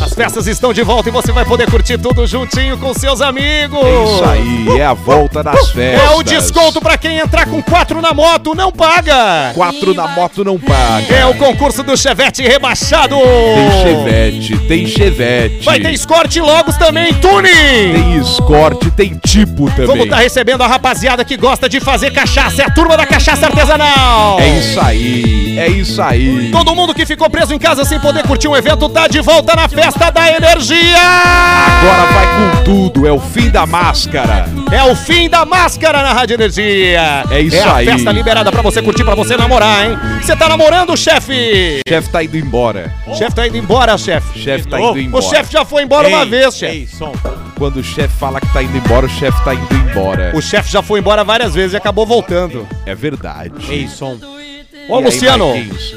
As festas estão de volta e você vai poder curtir tudo juntinho com seus amigos. É isso aí, é a volta das festas. É o desconto pra quem entrar com quatro na moto, não paga. Quatro na moto não paga. É o concurso do Chevette rebaixado. Tem chevette, tem chevette. Vai ter Escort Logos também, tuning. Tem escorte, tem tipo também. Vamos estar recebendo a rapaziada que gosta de fazer cachaça. É a turma da cachaça artesanal. É isso aí, é isso aí. Todo mundo que ficou preso em casa sem poder curtir um evento tá de volta na festa da energia. Agora vai com tudo, é o fim da máscara. É o fim da máscara na Rádio Energia. É isso é a aí. festa liberada pra você curtir, pra você namorar, hein? Você tá namorando, chefe? O chefe tá indo embora. O chefe tá indo embora, chefe. O chefe tá indo O embora. chefe já foi embora uma Ei, vez, chefe. Ei, som. Quando o chefe fala que tá indo embora, o chefe tá indo embora. O chefe já foi embora várias vezes e acabou voltando. É verdade. Ei, som. Ô, E aí, Luciano, Marquinhos?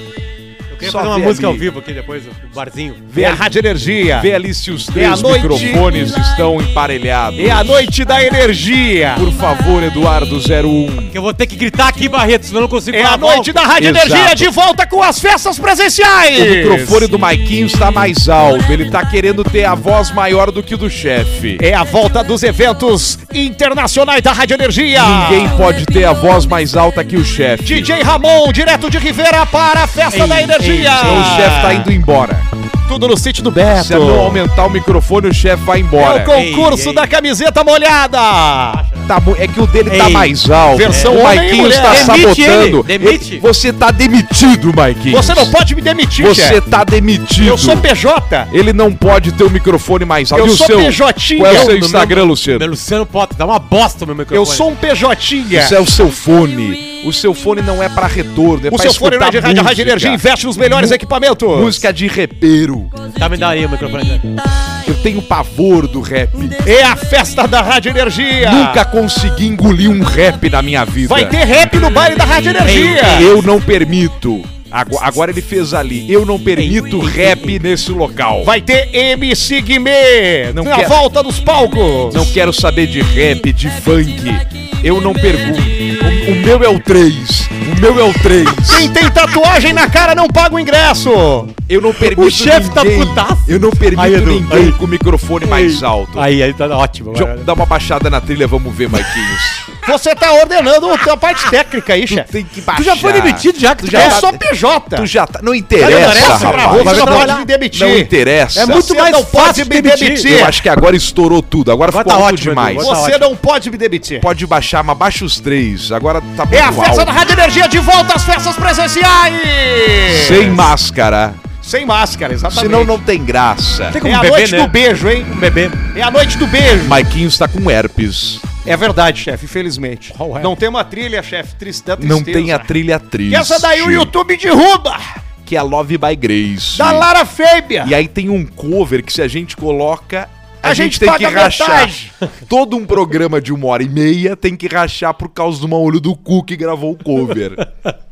Eu queria Só fazer uma música ali. ao vivo aqui depois, o barzinho. vê a Rádio Energia. Vê ali se os três microfones estão emparelhados. É a noite da energia. Por favor, Eduardo 01. Que eu vou ter que gritar aqui, Barreto, senão eu não consigo É a noite da Rádio Exato. Energia de volta com as festas presenciais. O microfone do Maiquinho está mais alto. Ele tá querendo ter a voz maior do que o do chefe. É a volta dos eventos internacionais da Rádio Energia. Ninguém pode ter a voz mais alta que o chefe. DJ Ramon, direto de Rivera para a festa Ei, da energia. ei, Então o chefe tá indo embora. Tudo no sítio do Beto. Se não aumentar o microfone, o chefe vai É embora. o concurso Ei, ei. da camiseta molhada. Tá é que o dele tá Ei, mais alto. versão o homem e Maiquinho mulher. está Demite sabotando. ele, demite. Você tá demitido, Maiquinho. Você não pode me demitir, Você chefe. tá demitido. Eu sou PJ. Ele não pode ter o microfone mais alto. Eu e o sou seu? PJ. Qual é o seu Instagram, meu- Luciano? Meu Luciano Potter, dá uma bosta o meu microfone. Eu sou um PJ. Isso é o seu fone. O seu fone não é pra retorno, é O pra seu fone não é de rádio, a Rádio. Energia investe nos melhores Mu- equipamentos. Música de repeiro. Tá, me dá aí o microfone. Eu tenho pavor do rap. É a festa da Rádio Energia. Nunca consegui engolir um rap na minha vida. Vai ter rap no baile da Rádio Energia. Eu não permito. Ago- Agora ele fez ali. Eu não permito rap nesse local. Vai ter MC Guimê Não na quero. volta dos palcos. Não quero saber de rap, de funk. Eu não pergunto. O, meu é o 3. O meu é o 3. Quem tem tatuagem na cara não paga o ingresso. Eu não permito O chefe tá putaço. Eu não permito Aí, Edu, ninguém aí. com o microfone mais alto. Aí, aí tá ótimo. Jo- agora. Dá uma baixada na trilha, vamos ver, Maiquinhos. Você tá ordenando a parte técnica aí, chefe. Tem que baixar. Tu já foi demitido já, que tu já Eu já... tá- sou PJ. Tu já tá. Não interessa, Nossa, pra rapaz. você não pode me demitir. Não interessa. É muito Você mais não pode fácil me demitir. demitir. Eu acho que agora estourou tudo. Agora Agora ficou tá alto ótimo, demais. Agora Você não pode me demitir. Pode baixar, mas baixa os três. Agora tá muito É a festa alto. da Rádio Energia de volta às festas presenciais. Sem máscara. Sem máscara, exatamente. Senão não tem graça. Tem É a beber, noite né? do beijo, hein? Um bebê. É a noite do beijo. Maiquinho está com herpes. É verdade, chefe, infelizmente. Qual é? Não tem uma trilha, chefe, tristeza. Não tem a trilha triste. E essa daí o YouTube derruba. Que é a Love by Grace. Da Lara Fêbia. E aí tem um cover que se a gente coloca. A, A gente, gente tem que rachar. metade. Todo um programa de uma hora e meia tem que rachar por causa do mau olho do cu que gravou o cover.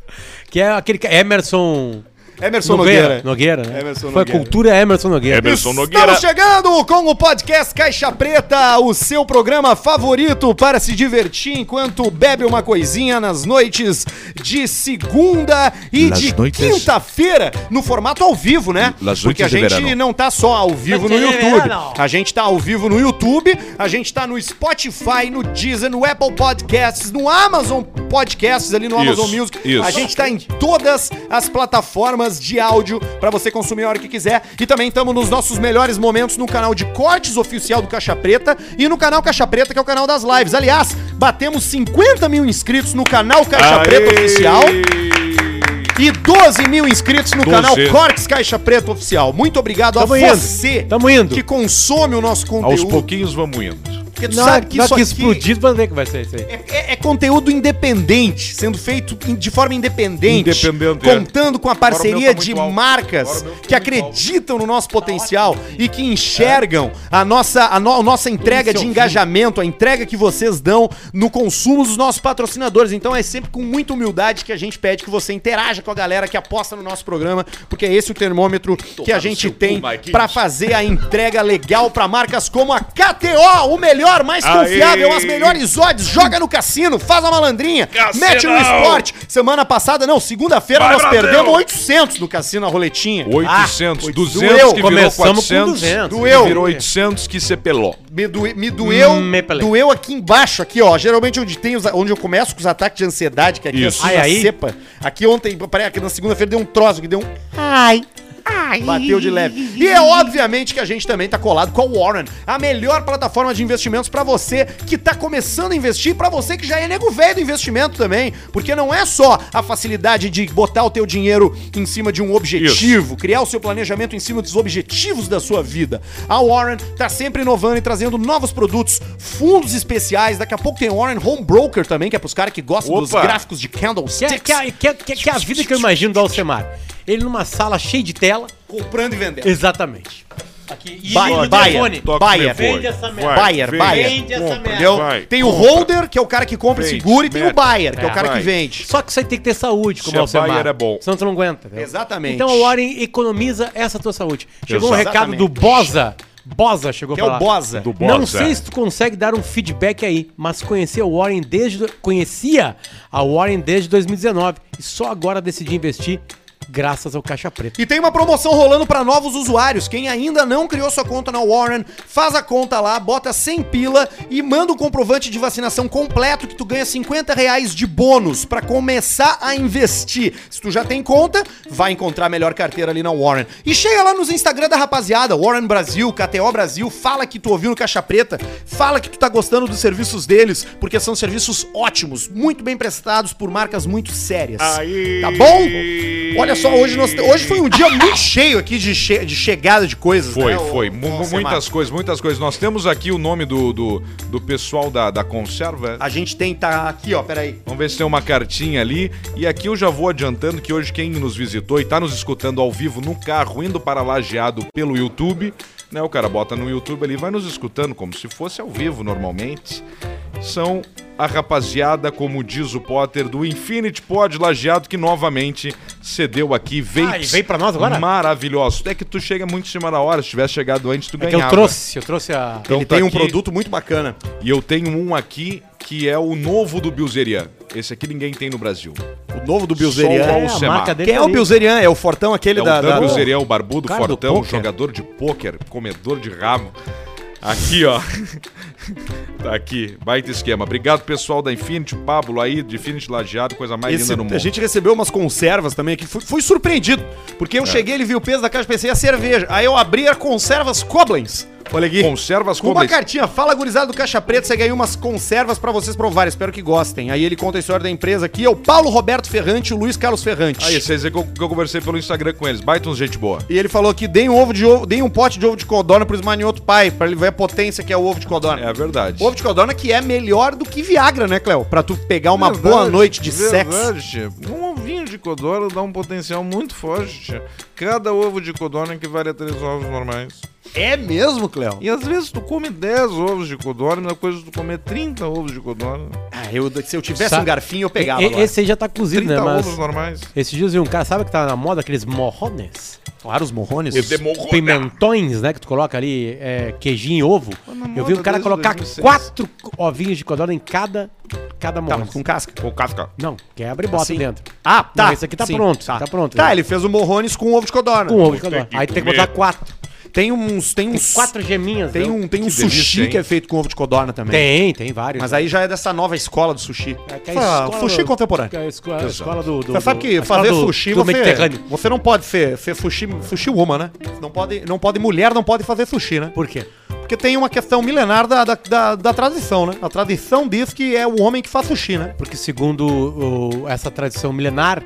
Que é aquele que- Emerson... Emerson Nogueira. Nogueira. Nogueira, né? Emerson Foi a Nogueira. cultura Emerson Nogueira. Estamos chegando com o podcast Caixa Preta, o seu programa favorito para se divertir enquanto bebe uma coisinha nas noites de segunda e Las de noites- quinta-feira, no formato ao vivo, né? Las Porque a gente não tá só ao vivo no YouTube. A gente tá ao vivo no YouTube, a gente tá no Spotify, no Deezer, no Apple Podcasts, no Amazon Podcasts, ali no Isso, Amazon Music. isso. A gente tá em todas as plataformas de áudio pra você consumir a hora que quiser. E também estamos nos nossos melhores momentos no canal de cortes oficial do Caixa Preta e no canal Caixa Preta, que é o canal das lives. Aliás, batemos 50 mil inscritos no canal Caixa Preta Oficial e 12 mil inscritos no canal Doze. Cortes Caixa Preta Oficial. Muito obrigado Tamo a indo. você Tamo indo. que consome o nosso Aos conteúdo. pouquinhos vamos indo. Porque tu Não, sabe que não isso que aqui explodir pra ver que vai ser isso aí. é, é- é conteúdo independente, sendo feito de forma independente, Independente, é. contando com a o parceria tá de alto. marcas ficou que acreditam no nosso potencial e que enxergam a nossa, a, no- a nossa entrega é de engajamento, a entrega que vocês dão no consumo dos nossos patrocinadores. Então é sempre com muita humildade que a gente pede que você interaja com a galera que aposta no nosso programa, porque é esse o termômetro que a gente tem pra fazer a entrega legal pra marcas como a KTO, o melhor melhor, mais Aê. confiável, as melhores odds, joga no cassino, faz a malandrinha, Cassinão. mete no esporte. Semana passada, não, segunda-feira nós Brasil. perdemos 800 no cassino, a roletinha. 800, Ah, 200 doeu. que virou Começamos com 400, 200. Doeu. que virou 800 que se pelou. Me, doe- me doeu, Me pelei. doeu aqui embaixo, aqui, ó. Geralmente onde tem os, onde eu começo com os ataques de ansiedade, que aqui Isso. é Ai, na aí. cepa. Aqui ontem, parece que na segunda-feira deu um troço, que deu um ai. Bateu de leve. E é obviamente que a gente também tá colado com a Warren, a melhor plataforma de investimentos pra você que tá começando a investir, pra você que já é nego velho do investimento também, porque não é só a facilidade de botar o teu dinheiro em cima de um objetivo, criar o seu planejamento em cima dos objetivos da sua vida. A Warren tá sempre inovando e trazendo novos produtos, fundos especiais, daqui a pouco tem Warren Home Broker também, que é pros caras que gostam dos Opa. gráficos de candlesticks. que, é, que, é, que é- que é a vida que eu imagino do Alcemar. Ele numa sala cheia de tela. Comprando e vendendo. Exatamente. Aqui. E o telefone. Vende essa merda. Vai, vende. essa Compra, merda. Entendeu? Vai, tem o holder, que é o cara que compra e segura, e tem o buyer, que é, o É, cara que vai. vende. Só que isso aí tem que ter saúde, como Se o é Alcemar. Bayer é bom. Senão tu não aguenta. entendeu? Exatamente. Então a Warren economiza essa tua saúde. Chegou um Exatamente. recado do Boza. Boza chegou Que é o. Boza. Do Boza. Não sei se tu consegue dar um feedback aí, mas conhecia a Warren desde conhecia a Warren desde 2019 e só agora decidi investir graças ao Caixa Preta. E tem uma promoção rolando pra novos usuários. Quem ainda não criou sua conta na Warren, faz a conta lá, bota 100 pila e manda um comprovante de vacinação completo que tu ganha 50 reais de bônus pra começar a investir. Se tu já tem conta, vai encontrar a melhor carteira ali na Warren. E chega lá nos Instagram da rapaziada, Warren Brasil, KTO Brasil, fala que tu ouviu no Caixa Preta, fala que tu tá gostando dos serviços deles, porque são serviços ótimos, muito bem prestados por marcas muito sérias. Aí. Tá bom? Olha só, hoje, nós, hoje foi um dia muito cheio aqui de, che- de chegada de coisas. Foi, né, foi. Alcemar? muitas coisas, muitas coisas. Nós temos aqui o nome do, do, do pessoal da, da conserva. A gente tem, tá aqui, ó, peraí. Vamos ver se tem uma cartinha ali. E aqui eu já vou adiantando que hoje quem nos visitou e tá nos escutando ao vivo no carro, indo para Lajeado pelo YouTube, né? O cara bota no YouTube ali, vai nos escutando como se fosse ao vivo normalmente. São a rapaziada, como diz o Potter, do Infinity Pod Lajeado, que novamente cedeu aqui vapes Ah, e veio pra nós agora? maravilhosos. É que tu chega muito em cima da hora, se tivesse chegado antes, tu É que ganhava. eu trouxe, eu trouxe a. Então Ele tá tem um aqui. produto muito bacana. E eu tenho um aqui que é o novo do Bilzerian. Esse aqui ninguém tem no Brasil. O novo do o Bilzerian. É, a Alcemar. marca dele Quem é o ali. Bilzerian? É o fortão aquele É da... o da- Bilzerian, o barbudo, cara do fortão, jogador de pôquer, comedor de rabo. Aqui, ó. tá aqui, baita esquema. Obrigado, pessoal da Infinity, Pablo aí, de Infinity Lajeado, coisa mais Esse- linda no mundo. a gente recebeu umas conservas também aqui. Fui, fui surpreendido. Porque É. eu cheguei, ele viu o peso da caixa, pensei a cerveja. Aí eu abri a conservas Koblenz. Olha aqui. Conservas Com uma cartinha, fala gurizada do Caixa Preta, você ganhou umas conservas pra vocês provarem, espero que gostem. Aí ele conta a história da empresa aqui, é o Paulo Roberto Ferrante e o Luiz Carlos Ferrante. Aí, vocês que eu, que eu conversei pelo Instagram com eles. Baita uns gente boa. E ele falou que deem um ovo de ovo, deem um pote de ovo de codorna pro esmanioto pai, pra ele ver a potência que é o ovo de codorna. É verdade. Ovo de codorna que é melhor do que Viagra, né, Cléo? Pra tu pegar uma Verdade, boa noite de sexo. verdade. Um ovinho de codorna dá um potencial muito forte. tia. Cada ovo de codorna equivale a três ovos normais. É mesmo, Cléo? E às vezes tu come 10 ovos de codorna, a mesma coisa tu comer 30 ovos de codorna. Ah, eu, se eu tivesse Sa- um garfinho, eu pegava. E- agora. Esse aí já tá cozido, 30 né? Mas ovos normais. esses dias eu vi um cara, sabe que tá na moda aqueles morrones? Claro, os morrones. Esse morrone. Pimentões, né? Que tu coloca ali é, queijinho e ovo. na Eu vi um cara colocar 2006. quatro ovinhos de codorna em cada, cada Tá, morrone. mas com casca. Com casca. Não, quebra e bota Assim? dentro. Ah, tá. Não, esse aqui tá pronto, tá pronto. Tá, ele fez o morrones com ovo de codorna. Com ovo de codorna. que Aí tem que botar quatro. Tem uns. Tem uns. Quatro geminhas. Tem um, tem um Que sushi hein? que é feito com ovo de codorna também. Tem, tem vários. Mas aí já é dessa nova escola do sushi. É que a escola sushi do- contemporâneo. que é a escola, a escola do, do. Você sabe que fazer do- sushi do você, você não pode ser, ser sushi, sushi woman, né? Não pode, não pode, mulher não pode fazer sushi, né? Por quê? Porque tem uma questão milenar da, da, da, da tradição, né? A tradição diz que é o homem que faz sushi, né? Porque segundo o- essa tradição milenar.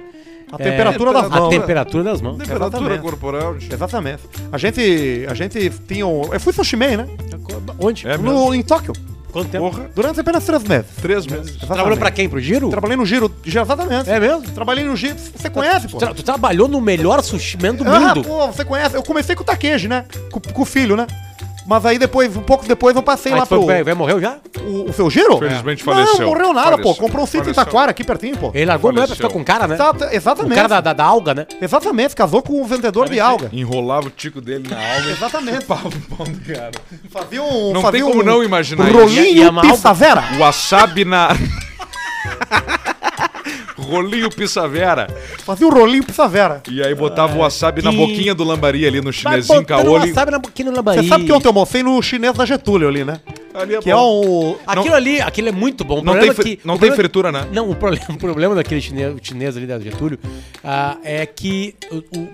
A é, temperatura das A mãos. né? temperatura das mãos. Temperatura Exatamente. corporal. Exatamente. A gente, a gente tinha um... Eu fui sushi man, né? Onde? É No, em Tóquio. Quanto tempo? Porra. Durante apenas três meses. Três meses. Trabalhou pra quem? Pro Giro? Trabalhei no Giro, exatamente. É mesmo? Trabalhei no Giro, você conhece, pô? Tra- tu trabalhou no melhor sushi do Ah, mundo. pô, você conhece. Eu comecei com o Takeji, né? Com, com o filho, né? Mas aí depois, um pouco depois, eu passei Aí lá pro... vai, morreu já? O, o Felgiro? Felizmente faleceu. Não, morreu nada, Faleceu. pô. Comprou um sítio em. Taquara, aqui pertinho, pô. Ele largou não é pra ficar com o cara, né? Exata- O exatamente. cara da, da, da alga, né? Exatamente, casou com o vendedor de alga. Enrolava o tico dele na alma e Exatamente. pau no pau do cara. Fazia um. Não fazia tem como um não imaginar Rolinho isso. E a malga- pizza vera. Wasabi na. Rolinho Pissavera. Fazia um rolinho pizza vera. E aí botava o wasabi na boquinha do lambari ali no chinesinho caolho. wasabi na boquinha no lambari. Você sabe que ontem eu almocei no chinês da Getúlio ali, né? Ali é Que é bom. um. Aquilo ali, aquilo é muito bom. O Não tem, é que- não o tem problema- fritura, né? Não, o problema, o problema daquele chinês, chinês ali da Getúlio ah, é que o, o,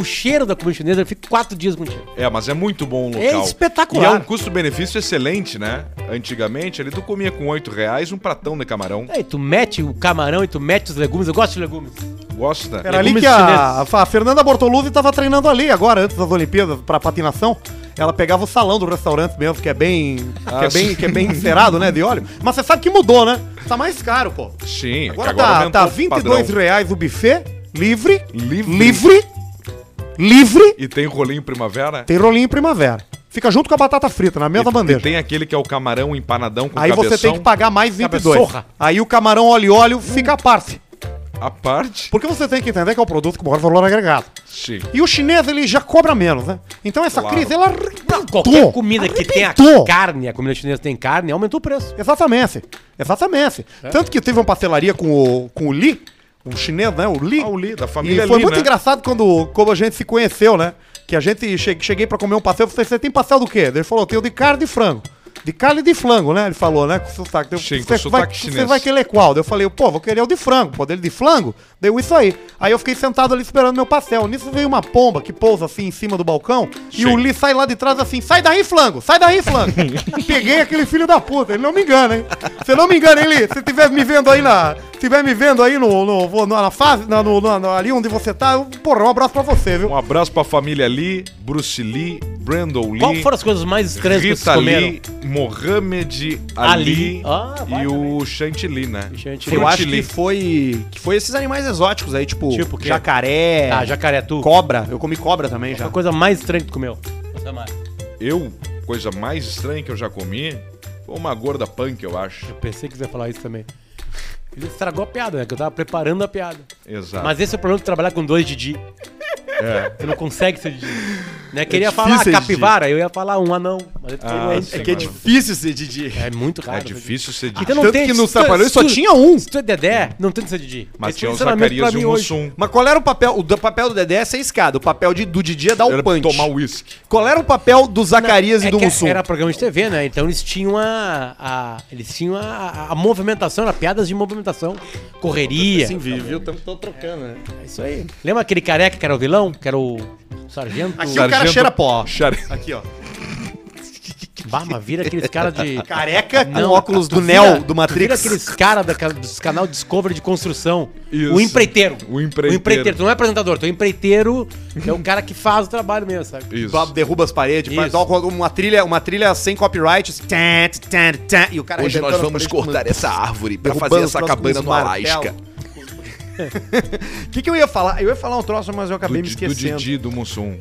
o cheiro da comida chinesa ele fica quatro dias com cheiro. É, mas é muito bom o É local. espetacular. E é um custo-benefício excelente, né? Antigamente, ali tu comia com 8 reais um pratão de camarão. Aí tu mete o camarão e tu mete os legumes. Eu gosto de legumes. Gosta? Era ali Legumes que a, a Fernanda Bortoluzzi tava treinando ali agora, antes das Olimpíadas, pra patinação. Ela pegava o salão do restaurante mesmo, que é bem. Ah, que, é bem sim. que é bem encerado, né? De óleo. Mas você sabe que mudou, né? Tá mais caro, pô. Sim, é Agora, tá, aumentou tá o 22 padrão. reais o buffet, livre. Livre. Livre. Livre. E tem rolinho primavera? Tem rolinho primavera. Fica junto com a batata frita, na mesma e, bandeja. E tem aquele que é o camarão empanadão com Aí cabeção. você tem que pagar mais 22. Cabeçorra. Aí o camarão óleo óleo fica à parte. A parte? Porque você tem que entender que é o produto com maior valor agregado. Sim. E o chinês, ele já cobra menos, né? Então essa Claro. crise, ela arrebentou. Qualquer comida que tenha Arrebentou. carne, a comida chinesa tem carne, aumentou o preço. Exatamente. Exatamente. É. Tanto que teve uma parcelaria com o, com o Li, o chinês, né? O Li. Ah, o Li, da E família foi Li, muito né? engraçado quando, como a gente se conheceu, né? Que a gente che- cheguei pra comer um pastel, eu falei, você tem pastel do quê? Ele falou, tenho de carne e de frango. De carne e de flango, né? Ele falou, né? Com sotaque. Eu, Sim, com você, vai, sotaque você chinês. vai querer qual? Daí Eu falei, pô, vou querer o de frango. Pô, dele de flango? Deu isso aí. Aí eu fiquei sentado ali esperando meu pastel. Nisso veio uma pomba que pousa assim em cima do balcão. E Sim. o Li sai lá de trás assim, sai daí, flango, sai daí, flango. Peguei aquele filho da puta, ele não me engana, hein? Você não me engana, hein, Li? Se tiver me vendo aí na. Se tiver me vendo aí no, no, no- na fase, na, no, no- no- ali onde você tá, porra, um abraço pra você, viu? Um abraço pra família Lee, Bruce Lee, Brandon Lee, Qual foram as coisas mais estranhas que vocês Rita comeram? Lee, Mohamed Ali, Ali. Ah, vai e o Chantilly, né? Chantilly. Eu acho que foi. Que foi esses animais exóticos aí, tipo, Tipo o quê? jacaré, Ah, jacaré tu. cobra. Eu comi cobra também já. A coisa mais estranha que tu comeu. Você? Eu, coisa mais estranha que eu já comi, foi uma gorda punk, eu acho. Eu pensei que você ia falar isso também. Ele estragou a piada, né? Que eu tava preparando a piada. Exato. Mas esse é o problema de trabalhar com dois Didi. É. Você não consegue ser Didi. Né? Queria difícil falar ser capivara, eu ia falar um anão. Mas é, Ah, é, é, mas- difícil ser Didi. é muito raro. É ser difícil ser Didi. Então não Tanto tem que nos Trapalhões se só tinha um. Se tu é Dedé, não tem que ser Didi. Mas tinha o ensinamento Zacarias e o. Mussum. Mas qual era o papel? O papel do Dedé é ser escada. O papel de, do Didi é dar o punch. tomar uísque. Qual era o papel do Zacarias É e do que Mussum? Era programa de TV, né? Então eles tinham a. eles tinham a movimentação, era piadas de movimentação. Correria. Sim, viu? Estamos trocando, né? É isso aí. Lembra aquele careca que era o vilão? Que era o sargento? Aqui o cara Sargento- cheira pó. Aqui, ó. Bah, mas vira aqueles caras de. Careca com óculos do tu Neo, vira- do tu Matrix. Vira aqueles caras dos canal Discovery de construção. Isso. O empreiteiro. O empreiteiro. O empreiteiro. Tu não é apresentador, tu é empreiteiro. é o cara que faz o trabalho mesmo, sabe? Isso. Bob derruba as paredes, faz Isso. uma trilha, uma trilha sem copyright. assim, tan, tan, tan, e o cara Hoje nós arrebentando vamos paredes cortar essa árvore pra derrubando fazer os essa cabana no Alasca. O que, que eu ia falar? Eu ia falar um troço, mas eu acabei do, me Di- do esquecendo. Didi, do Mussum.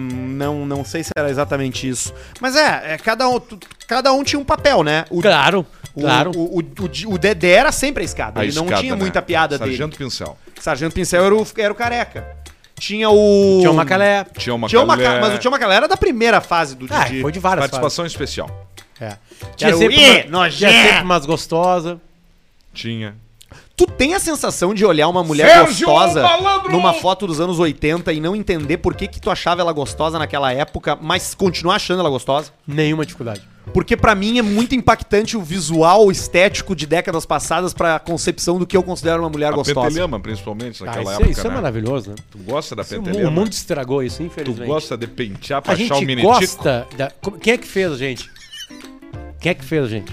Não, não sei se era exatamente isso. Mas é, é, cada, um, cada um tinha um papel, né? O, Claro, o, claro. O, o, o o Dedé era sempre a escada. A ele não escada, tinha né? muita piada Sargento Pincel. dele. Sargento Pincel era o, era o careca. Tinha o. Tinha o Macalé. Tinha uma, Tinha o Macalé, Maca- Mas o Tinha Macalé era da primeira fase do Ah, Didi. foi de várias fases. Participação especial. É. Era o sempre, Ih, uma, tinha sempre umas gostosas. Tinha. Tu tem a sensação de olhar uma mulher Sérgio gostosa Malandro! numa foto dos anos 80 e não entender por que que tu achava ela gostosa naquela época, mas continuar achando ela gostosa? Nenhuma dificuldade. Porque pra mim é muito impactante o visual estético de décadas passadas pra concepção do que eu considero uma mulher A gostosa. Pentelhama, principalmente, Ah, naquela isso, é- época, isso é né? maravilhoso, né? Tu gosta da Isso, o Pentelama? mundo estragou isso, Tu infelizmente. gosta de pentear pra A achar o gente minitico? gosta da... Quem é que fez gente? Quem é que fez gente?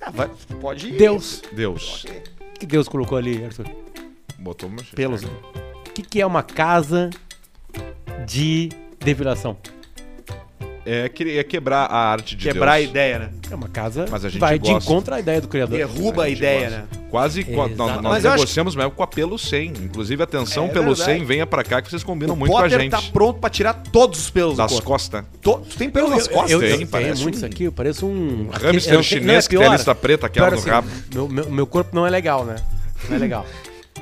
Ah, vai- pode ir. Deus. Deus. O que Deus colocou ali, Arthur? Botou uma... Pelos. O que, que é uma casa de depilação? É, que- é quebrar a arte de Quebrar a Deus. ideia, né? É uma casa Mas a gente vai de gosta. encontro à ideia do criador. Derruba a gente ideia, gosta. né? Quase. nós Exato. nós Mas eu acho negociamos mesmo com a pelo 100. Inclusive, atenção, É pelo verdade. 100, venha pra cá que vocês combinam O muito com a Potter gente. tá pronto pra tirar todos os pelos Das costas. To- Tu tem pelo nas costas? Eu, tem, eu tenho parece muito um- isso aqui, eu pareço um. hamster sei- chinês não, é que tem a lista preta aquela no assim, rabo. Meu, meu, meu corpo não é legal, né? Não é legal.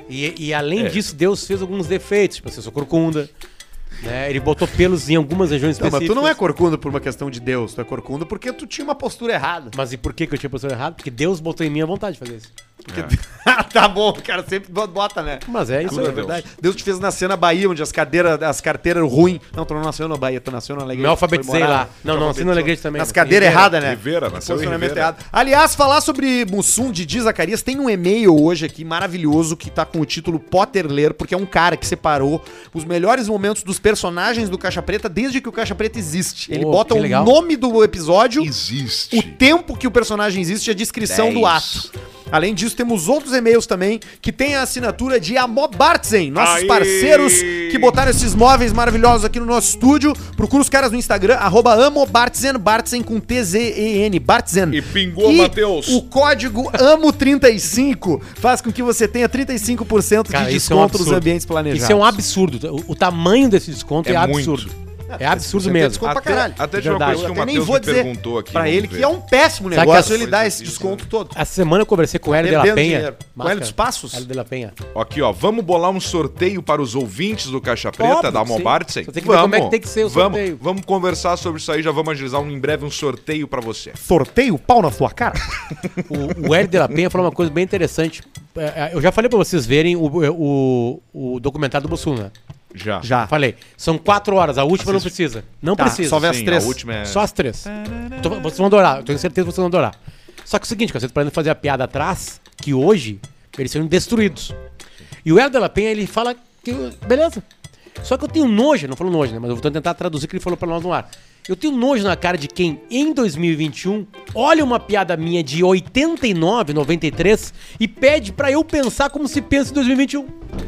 E, e além É. disso, Deus fez alguns defeitos. Tipo assim, eu sou corcunda. Né? Ele botou pelos em algumas regiões Não, mas específicas. tu não é corcunda por uma questão de Deus, tu é corcunda porque tu tinha uma postura errada. Mas e por que, que eu tinha postura errada? Porque Deus botou em mim a vontade de fazer isso. tá bom, o cara sempre bota, né? Mas é isso aí. é verdade. Deus te fez nascer na Bahia, onde as cadeiras, as carteiras ruins. Não, tu não nasceu na Bahia, tu nasceu na Alegrete. Me alfabetizei lá. Não, não, nasci no Alegrete também. Nas em cadeiras erradas, né? Ribeira, nasceu em Posicionamento Ribeira. errado. Aliás, falar sobre Mussum de Di Zacarias, tem um e-mail hoje aqui maravilhoso que tá com o título Potter Ler, porque é um cara que separou os melhores momentos dos personagens do Caixa Preta desde que o Caixa Preta existe. Ele Oh, bota o legal. nome do episódio, Existe. o tempo que o personagem existe e a descrição do Dez. ato. Além disso, temos outros e-mails também que tem a assinatura de Amobartzen, nossos Aê! parceiros que botaram esses móveis maravilhosos aqui no nosso estúdio. Procura os caras no Instagram, arroba Amobartzen, Bartzen com T-Z-E-N, Bartzen. E pingou, Matheus. O código AMO35 faz com que você tenha 35% Cara, de isso é um desconto nos absurdo. ambientes planejados. Isso é um absurdo. O, o tamanho desse desconto é, É muito. É absurdo mesmo. desconto pra Até, caralho. até de uma Verdade. coisa que o Eu nem Matheus vou me dizer perguntou aqui. pra vamos ele ver. que é um péssimo Sabe que negócio ele dá esse desconto todo. Essa semana eu conversei com o Hélio de la Penha. Com o Hélio dos Passos? Hélio de la Penha. Aqui, ó, vamos bolar um sorteio para os ouvintes do Caixa Preta Óbvio da. Mobartsen? Tem que ver como é que tem que ser o vamos, sorteio. Vamos conversar sobre isso aí, já vamos agilizar um, em breve um sorteio para você. Sorteio pau na sua cara? O, o Hélio de la Penha falou uma coisa bem interessante. É, é, Eu já falei pra vocês verem o, o, o documentário do Bolsonaro. Já. Já. Falei. São quatro horas, a última não precisa. Não Tá, precisa. só vê as Sim, três. A última é... Só as três. Tô- vocês vão adorar, eu tenho certeza que vocês vão adorar. Só que é o seguinte, vocês podem fazer a piada atrás, que hoje eles serão destruídos. E o Hélio de la Penha, ele fala que. Beleza. Só que eu tenho nojo, não falo nojo, né? Mas eu vou tentar traduzir o que ele falou pra nós no ar. Eu tenho nojo na cara de quem, em 2021, olha uma piada minha de 89, 93 e pede pra eu pensar como se pensa em 2021.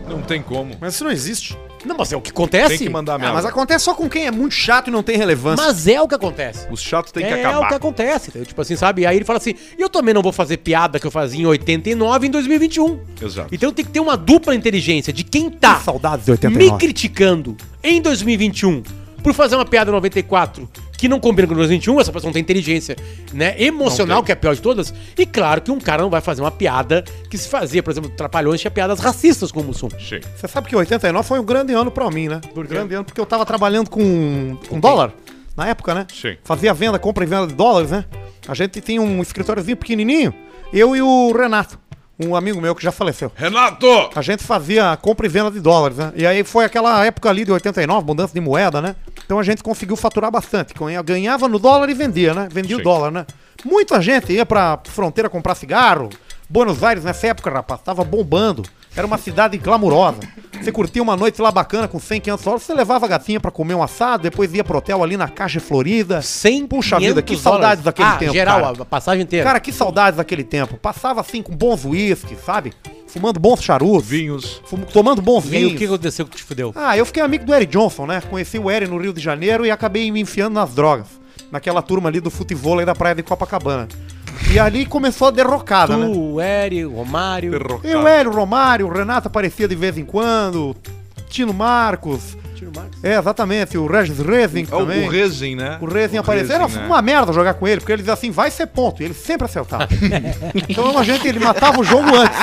Não tem como. Mas isso não existe. Não, mas é o que acontece. Tem que mandar Ah, mesmo. mas acontece só com quem é muito chato e não tem relevância. Mas é o que acontece. Os chatos têm que é acabar. o que acontece, entendeu? tipo assim, sabe? E aí ele fala assim, e eu também não vou fazer piada que eu fazia em 89 em 2021. Exato. Então tem que ter uma dupla inteligência de quem tá Que saudades de me 89. criticando em 2021 por fazer uma piada em 94 que não combina com 2021, essa pessoa não tem inteligência, né, emocional, tem. que é a pior de todas. E claro que um cara não vai fazer uma piada que se fazia, por exemplo, Trapalhões tinha piadas racistas com o Mussum. Sim. Você sabe que 89 foi um grande ano pra mim, né? Um grande ano porque eu tava trabalhando com, com dólar na época, né? Sim. Fazia venda, compra e venda de dólares, né? A gente tinha um escritóriozinho pequenininho, eu e o Renato, um amigo meu que já faleceu. Renato! A gente fazia compra e venda de dólares, né? E aí foi aquela época ali de 89, mudança de moeda, né? Então a gente conseguiu faturar bastante. Ganha- Ganhava no dólar e vendia, né? Vendia Sim. o dólar, né? Muita gente ia pra fronteira comprar cigarro. Buenos Aires nessa época, rapaz, tava bombando. Era uma cidade glamurosa. Você curtia uma noite lá bacana com 100, 500 dólares, você levava a gatinha pra comer um assado, depois ia pro hotel ali na Caixa Florida. 100, Puxa vida, que 500 saudades dólares. daquele ah, tempo, geral, cara. a passagem inteira. Cara, que saudades daquele tempo. Passava assim com bons uísques, sabe? Fumando bons charutos. Vinhos. Fum- tomando bons e aí, vinhos. o que aconteceu que te fudeu? Ah, eu fiquei amigo do Eric Johnson, né? Conheci o Eric no Rio de Janeiro e acabei me enfiando nas drogas. Naquela turma ali do futebol aí da praia de Copacabana. E ali começou a derrocada, né? Tu, o Eri, o Romário. Derrocado. Eu, Hélio, o Romário, o Renato aparecia de vez em quando, Tino Marcos, Tiro Marcos. é, exatamente, o Regis Rezing É o, também. o Rezin, né? O Rezing apareceu. Era Rezin, né? uma merda jogar com ele, porque ele dizia assim, vai ser ponto. E ele sempre acertava. então a gente, ele matava o jogo antes.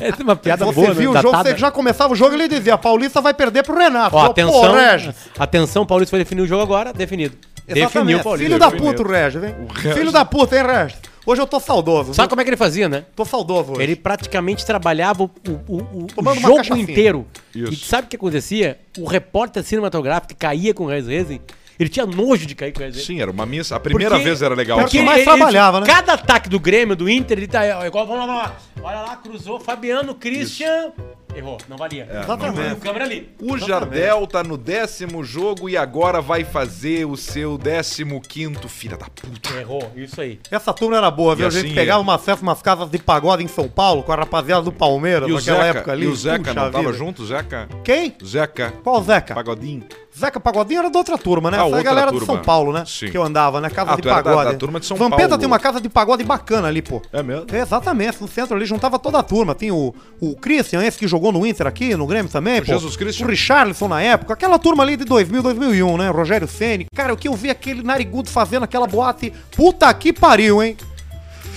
Essa é uma piada Você boa, viu né? o jogo, Datada. você já começava o jogo ele dizia, a Paulista vai perder pro Renato. Ó, Eu, atenção. Pô, Regis. Atenção, Paulista vai definir o jogo agora. Definido. Definiu o Paulista. Filho da puta, o Regis, hein? Regis. Filho da puta, hein, Regis? Hoje eu tô saudoso. Sabe viu? como é que ele fazia, né? Tô saudoso hoje. Ele praticamente trabalhava o, o, o- o jogo inteiro. Isso. E sabe o que acontecia? O repórter cinematográfico que caía com o Rez Rezing, ele tinha nojo de cair com o Rez. Sim, era uma missa. A primeira Porque- vez era legal. porque mais trabalhava, né? Cada ataque do Grêmio, do Inter, ele tá é igual, vamos lá, vamos lá. Olha lá, cruzou, Fabiano, Christian. Errou, não valia. Exatamente. O câmera ali. O Jardel tá no décimo jogo e agora vai fazer o seu décimo quinto, filha da puta. Errou, isso aí. Essa turma era boa, viu? E a gente assim, pegava é. umas festas, umas casas de pagode em São Paulo com a rapaziada do Palmeiras, E naquela Zeca, época ali. e o Zeca Puxa não tava vida. junto, Zeca? Quem? Zeca, Qual Zeca? Pagodinho. Zeca Pagodinho era da outra turma, né? Ah, Essa outra galera de turma. São Paulo, né? Sim. Que eu andava, né? Casa Ah, de tu era da- pagode. da turma de São Vampeta Paulo. tem uma casa de pagode bacana ali, pô. É mesmo? Exatamente, no centro ali juntava toda a turma. Tem o, o Christian, esse que jogou no Inter aqui, no Grêmio também, pô. Jesus Christian. O Richarlison na época. Aquela turma ali de 2000, 2001, né? Rogério Ceni. Cara, o que eu vi aquele narigudo fazendo aquela boate. Puta que pariu, hein?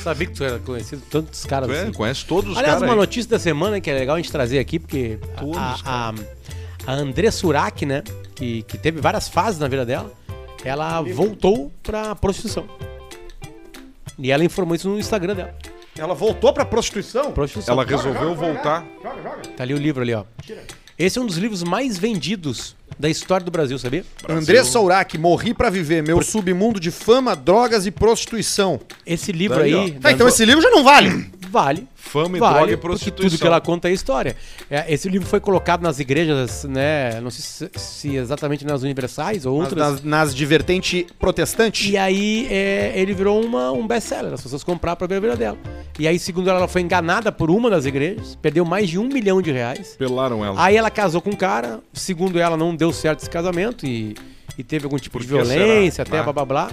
Sabia que tu era conhecido tantos caras Tu é, assim. conhece todos os Aliás, caras uma aí. notícia da semana que é legal a gente trazer aqui, porque Todos, a, a, a André Surak, né, que, que teve várias fases na vida dela, ela voltou pra prostituição. E ela informou isso no Instagram dela. Ela voltou pra prostituição? Prostituição. Ela resolveu voltar. Tá ali o livro ali, ó. Esse é um dos livros mais vendidos da história do Brasil, sabia? André Sourac, morri pra viver. Meu submundo de fama, drogas e prostituição. Esse livro Daí, aí. ó. Tá, então esse livro já não vale. Vale. Fama e Vale, droga e prostituição. tudo que ela conta é história. É, esse livro foi colocado nas igrejas, né? Não sei se, se exatamente nas universais ou Nas, outras. nas, nas de vertente protestante. E aí é, ele virou uma, um best-seller, as pessoas compraram pra ver a vida dela. E aí, segundo ela, ela foi enganada por uma das igrejas, perdeu mais de um milhão de reais. Pelaram ela. Aí ela casou com um cara, segundo ela, não deu certo esse casamento e, e teve algum tipo Por de violência, será? até Ah. blá blá blá.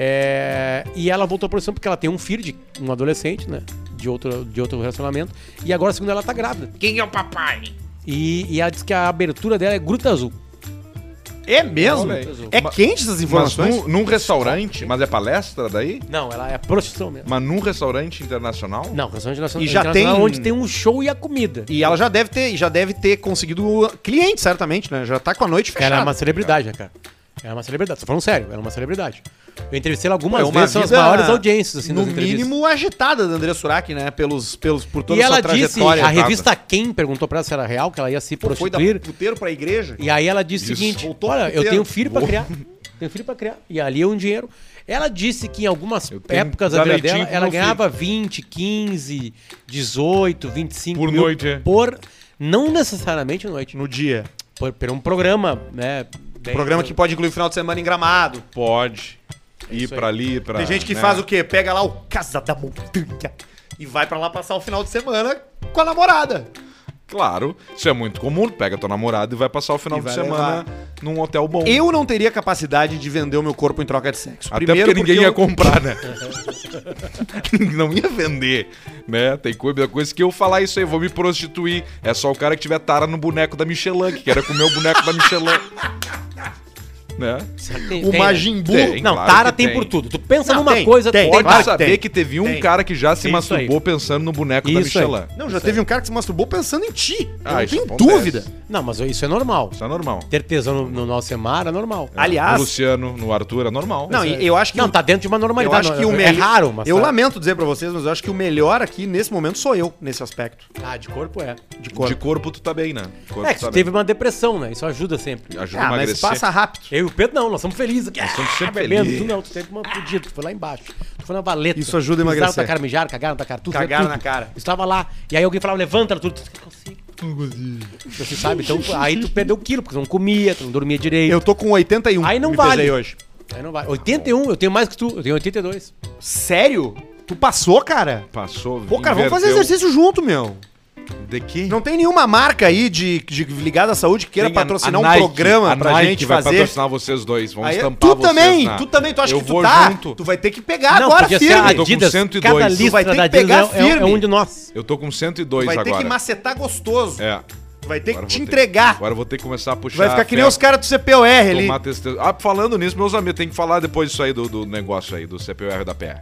É, e ela voltou à produção porque ela tem um filho, de, um adolescente, né? De outro, de outro relacionamento. E agora, segundo ela, tá grávida. Quem é o papai? E, e ela diz que a abertura dela é Gruta Azul. É mesmo? É quente essas Mas informações? num, num restaurante, mas é palestra daí? Não, ela é prostituição mesmo. Mas num restaurante internacional? Não, restaurante nacional, E já internacional, tem- onde tem um show e a comida. E ela já deve ter, já deve ter conseguido cliente, certamente, né? Já tá com a noite fechada. Ela é uma celebridade, né, cara? Ela é uma celebridade. Tô falando sério, ela é uma celebridade. Eu entrevistei ela algumas É uma vezes, são as maiores audiências, assim, no das entrevistas. mínimo agitada da André Surak, né? Pelos, pelos, por toda E ela disse, trajetória. a revista Quem perguntou pra ela se era real, que ela ia se Pô, foi da prostituir. puteiro pra igreja. E aí ela disse o seguinte: Voltou Olha, eu tenho filho pra criar. Tenho filho pra criar. E ali é um dinheiro. Ela disse que em algumas épocas da vida dela, ela ganhava 20, 15, 18, 25 Por mil noite, é. Por. Não necessariamente noite. No dia. Por, por um programa, né? Bem- Programa que pode incluir o final de semana em gramado. Pode. Ir isso aí. pra ali, pra. Tem gente que né? faz o quê? Pega lá o Casa da Montanha e vai pra lá passar o final de semana com a namorada. Claro, isso é muito comum. Pega tua namorada e vai passar o final de semana num hotel bom. Eu não teria capacidade de vender o meu corpo em troca de sexo. Até porque ninguém eu- ia comprar, né? não ia vender, né? Tem coisa, coisa que eu falar isso aí, vou me prostituir. É só o cara que tiver tara no boneco da Michelin, que quer comer o boneco da Michelin. Né? Tem- O tem, Majin Buu. Tem, Não, claro Tara tem, tem. por tudo. Tu pensa Não, numa tem, coisa, tem, pode Pode claro saber tem. que teve um Tem. cara que já se Isso masturbou aí. pensando no boneco da Isso aí. Michelin. Não, já teve um cara que se masturbou pensando em ti. Eu Ah, não isso tenho acontece. dúvida. Não, mas isso é normal. Isso é normal. Ter tesão no, no nosso Semar é normal. Aliás, No Luciano, no Arthur é normal. não, e eu acho que Não, tá dentro de uma eu normalidade. acho que o é melhor raro, mas Eu tá- lamento dizer pra vocês, mas eu acho que o melhor aqui nesse momento sou eu nesse aspecto Ah, de corpo é. de De corpo. corpo tu tá bem, né? Corpo É, tu que tá tu teve uma depressão, né? Isso ajuda sempre. Ajuda a Ah, mas passa rápido. Eu e o Pedro não, nós somos felizes aqui. Nós somos sempre bebendo. felizes. Tu não, tu teve uma fodida, tu foi lá embaixo. Tu foi na valeta. Isso ajuda a emagrecer. na cara, mijaram, cagaram na cara. Tu Cagaram tudo. na cara. Estava lá. E aí alguém falava, levanta, tudo. Tu não consigo. Você sabe, então aí tu perdeu quilo, porque tu não comia, tu não dormia direito. Eu tô com 81. Aí não me vale. pesei hoje. Aí não vai. 81, eu tenho mais que tu, eu tenho 82. Sério? Tu passou, cara? Passou. Pô, cara, vamos fazer inverteu. exercício junto, meu. De que? Não tem nenhuma marca aí de, de ligada à saúde que queira Tem patrocinar a um Nike, programa a pra Nike gente vai fazer. patrocinar vocês dois. Vamos Aí, estampar tu vocês também, na- tu também, tu acha Eu que tu vou tá? junto. Tu vai ter que pegar agora podia firme. ser a Eu tô com Adidas. 102. Cada Tu lista vai ter da que Adidas pegar é, é- é firme. um de nós. Eu tô com 102 vai ter agora. que macetar gostoso. É. Tu vai ter Agora que te vou ter- entregar. Agora eu vou ter que começar a puxar. Tu vai ficar que nem os caras do CPOR ali. Ah, falando nisso, meus amigos, tem que falar depois disso aí do, do negócio aí, do CPR da PR.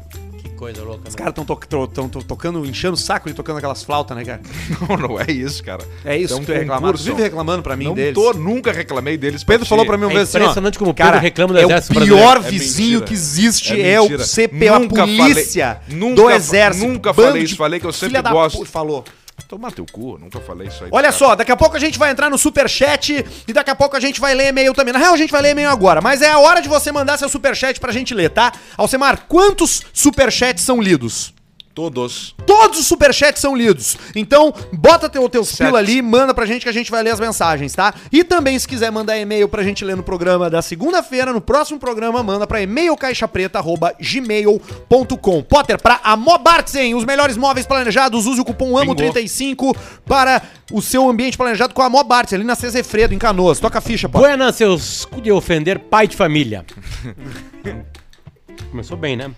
Coisa louca, Os né? caras tão, to tão tocando, enchendo o saco e tocando aquelas flautas, né, cara? Não, não é isso, cara. É isso É um que tu concurso. vive reclamando pra mim Não deles. tô, nunca reclamei deles. Pedro falou pra mim uma É vez assim, ó, impressionante como o Pedro cara, reclama do é exército o pior É vizinho mentira. que existe É é, o mentira. CPO, a Nunca polícia falei- nunca do exército. nunca falei isso, falei que eu sempre filha da gosto. Falou. Tomar teu cu, nunca falei isso aí. Olha só, daqui a pouco a gente vai entrar no superchat e daqui a pouco a gente vai ler e-mail também. Na real, a gente vai ler e-mail agora, mas é a hora de você mandar seu superchat pra gente ler, tá? Alcemar, quantos superchats são lidos? Todos. Todos os superchats são lidos. Então, bota teu, teus Sete. pila ali, manda pra gente que a gente vai ler as mensagens, tá? E também, se quiser mandar e-mail pra gente ler no programa da segunda-feira, no próximo programa, manda pra e-mailcaixapreta.gmail.com. Potter, pra Amobartzen, os melhores móveis planejados, use o cupom AMO35 para o seu ambiente planejado com a Amobartzen, ali na Cezefredo, em Canoas. Toca a ficha, Potter. Buenas, seus cu de ofender pai de família. Começou bem, né?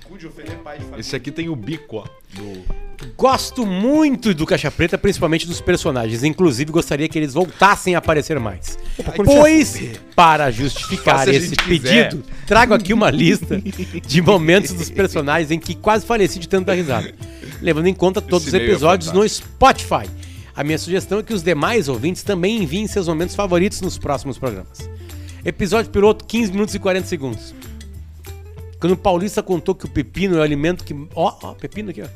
Esse aqui tem o bico, ó. do- Gosto muito do Caixa Preta, principalmente dos personagens. Inclusive, gostaria que eles voltassem a aparecer mais. Pois, para justificar esse gente quiser. pedido, trago aqui uma lista de momentos dos personagens em que quase faleci de tanta risada. Levando em conta todos Esse os é episódios no. Spotify. A minha sugestão é que os demais ouvintes também enviem seus momentos favoritos nos próximos programas. Episódio piloto, 15 minutos e 40 segundos. Quando o Paulista contou que o pepino é o alimento que. Ó, ó, pepino aqui, ó.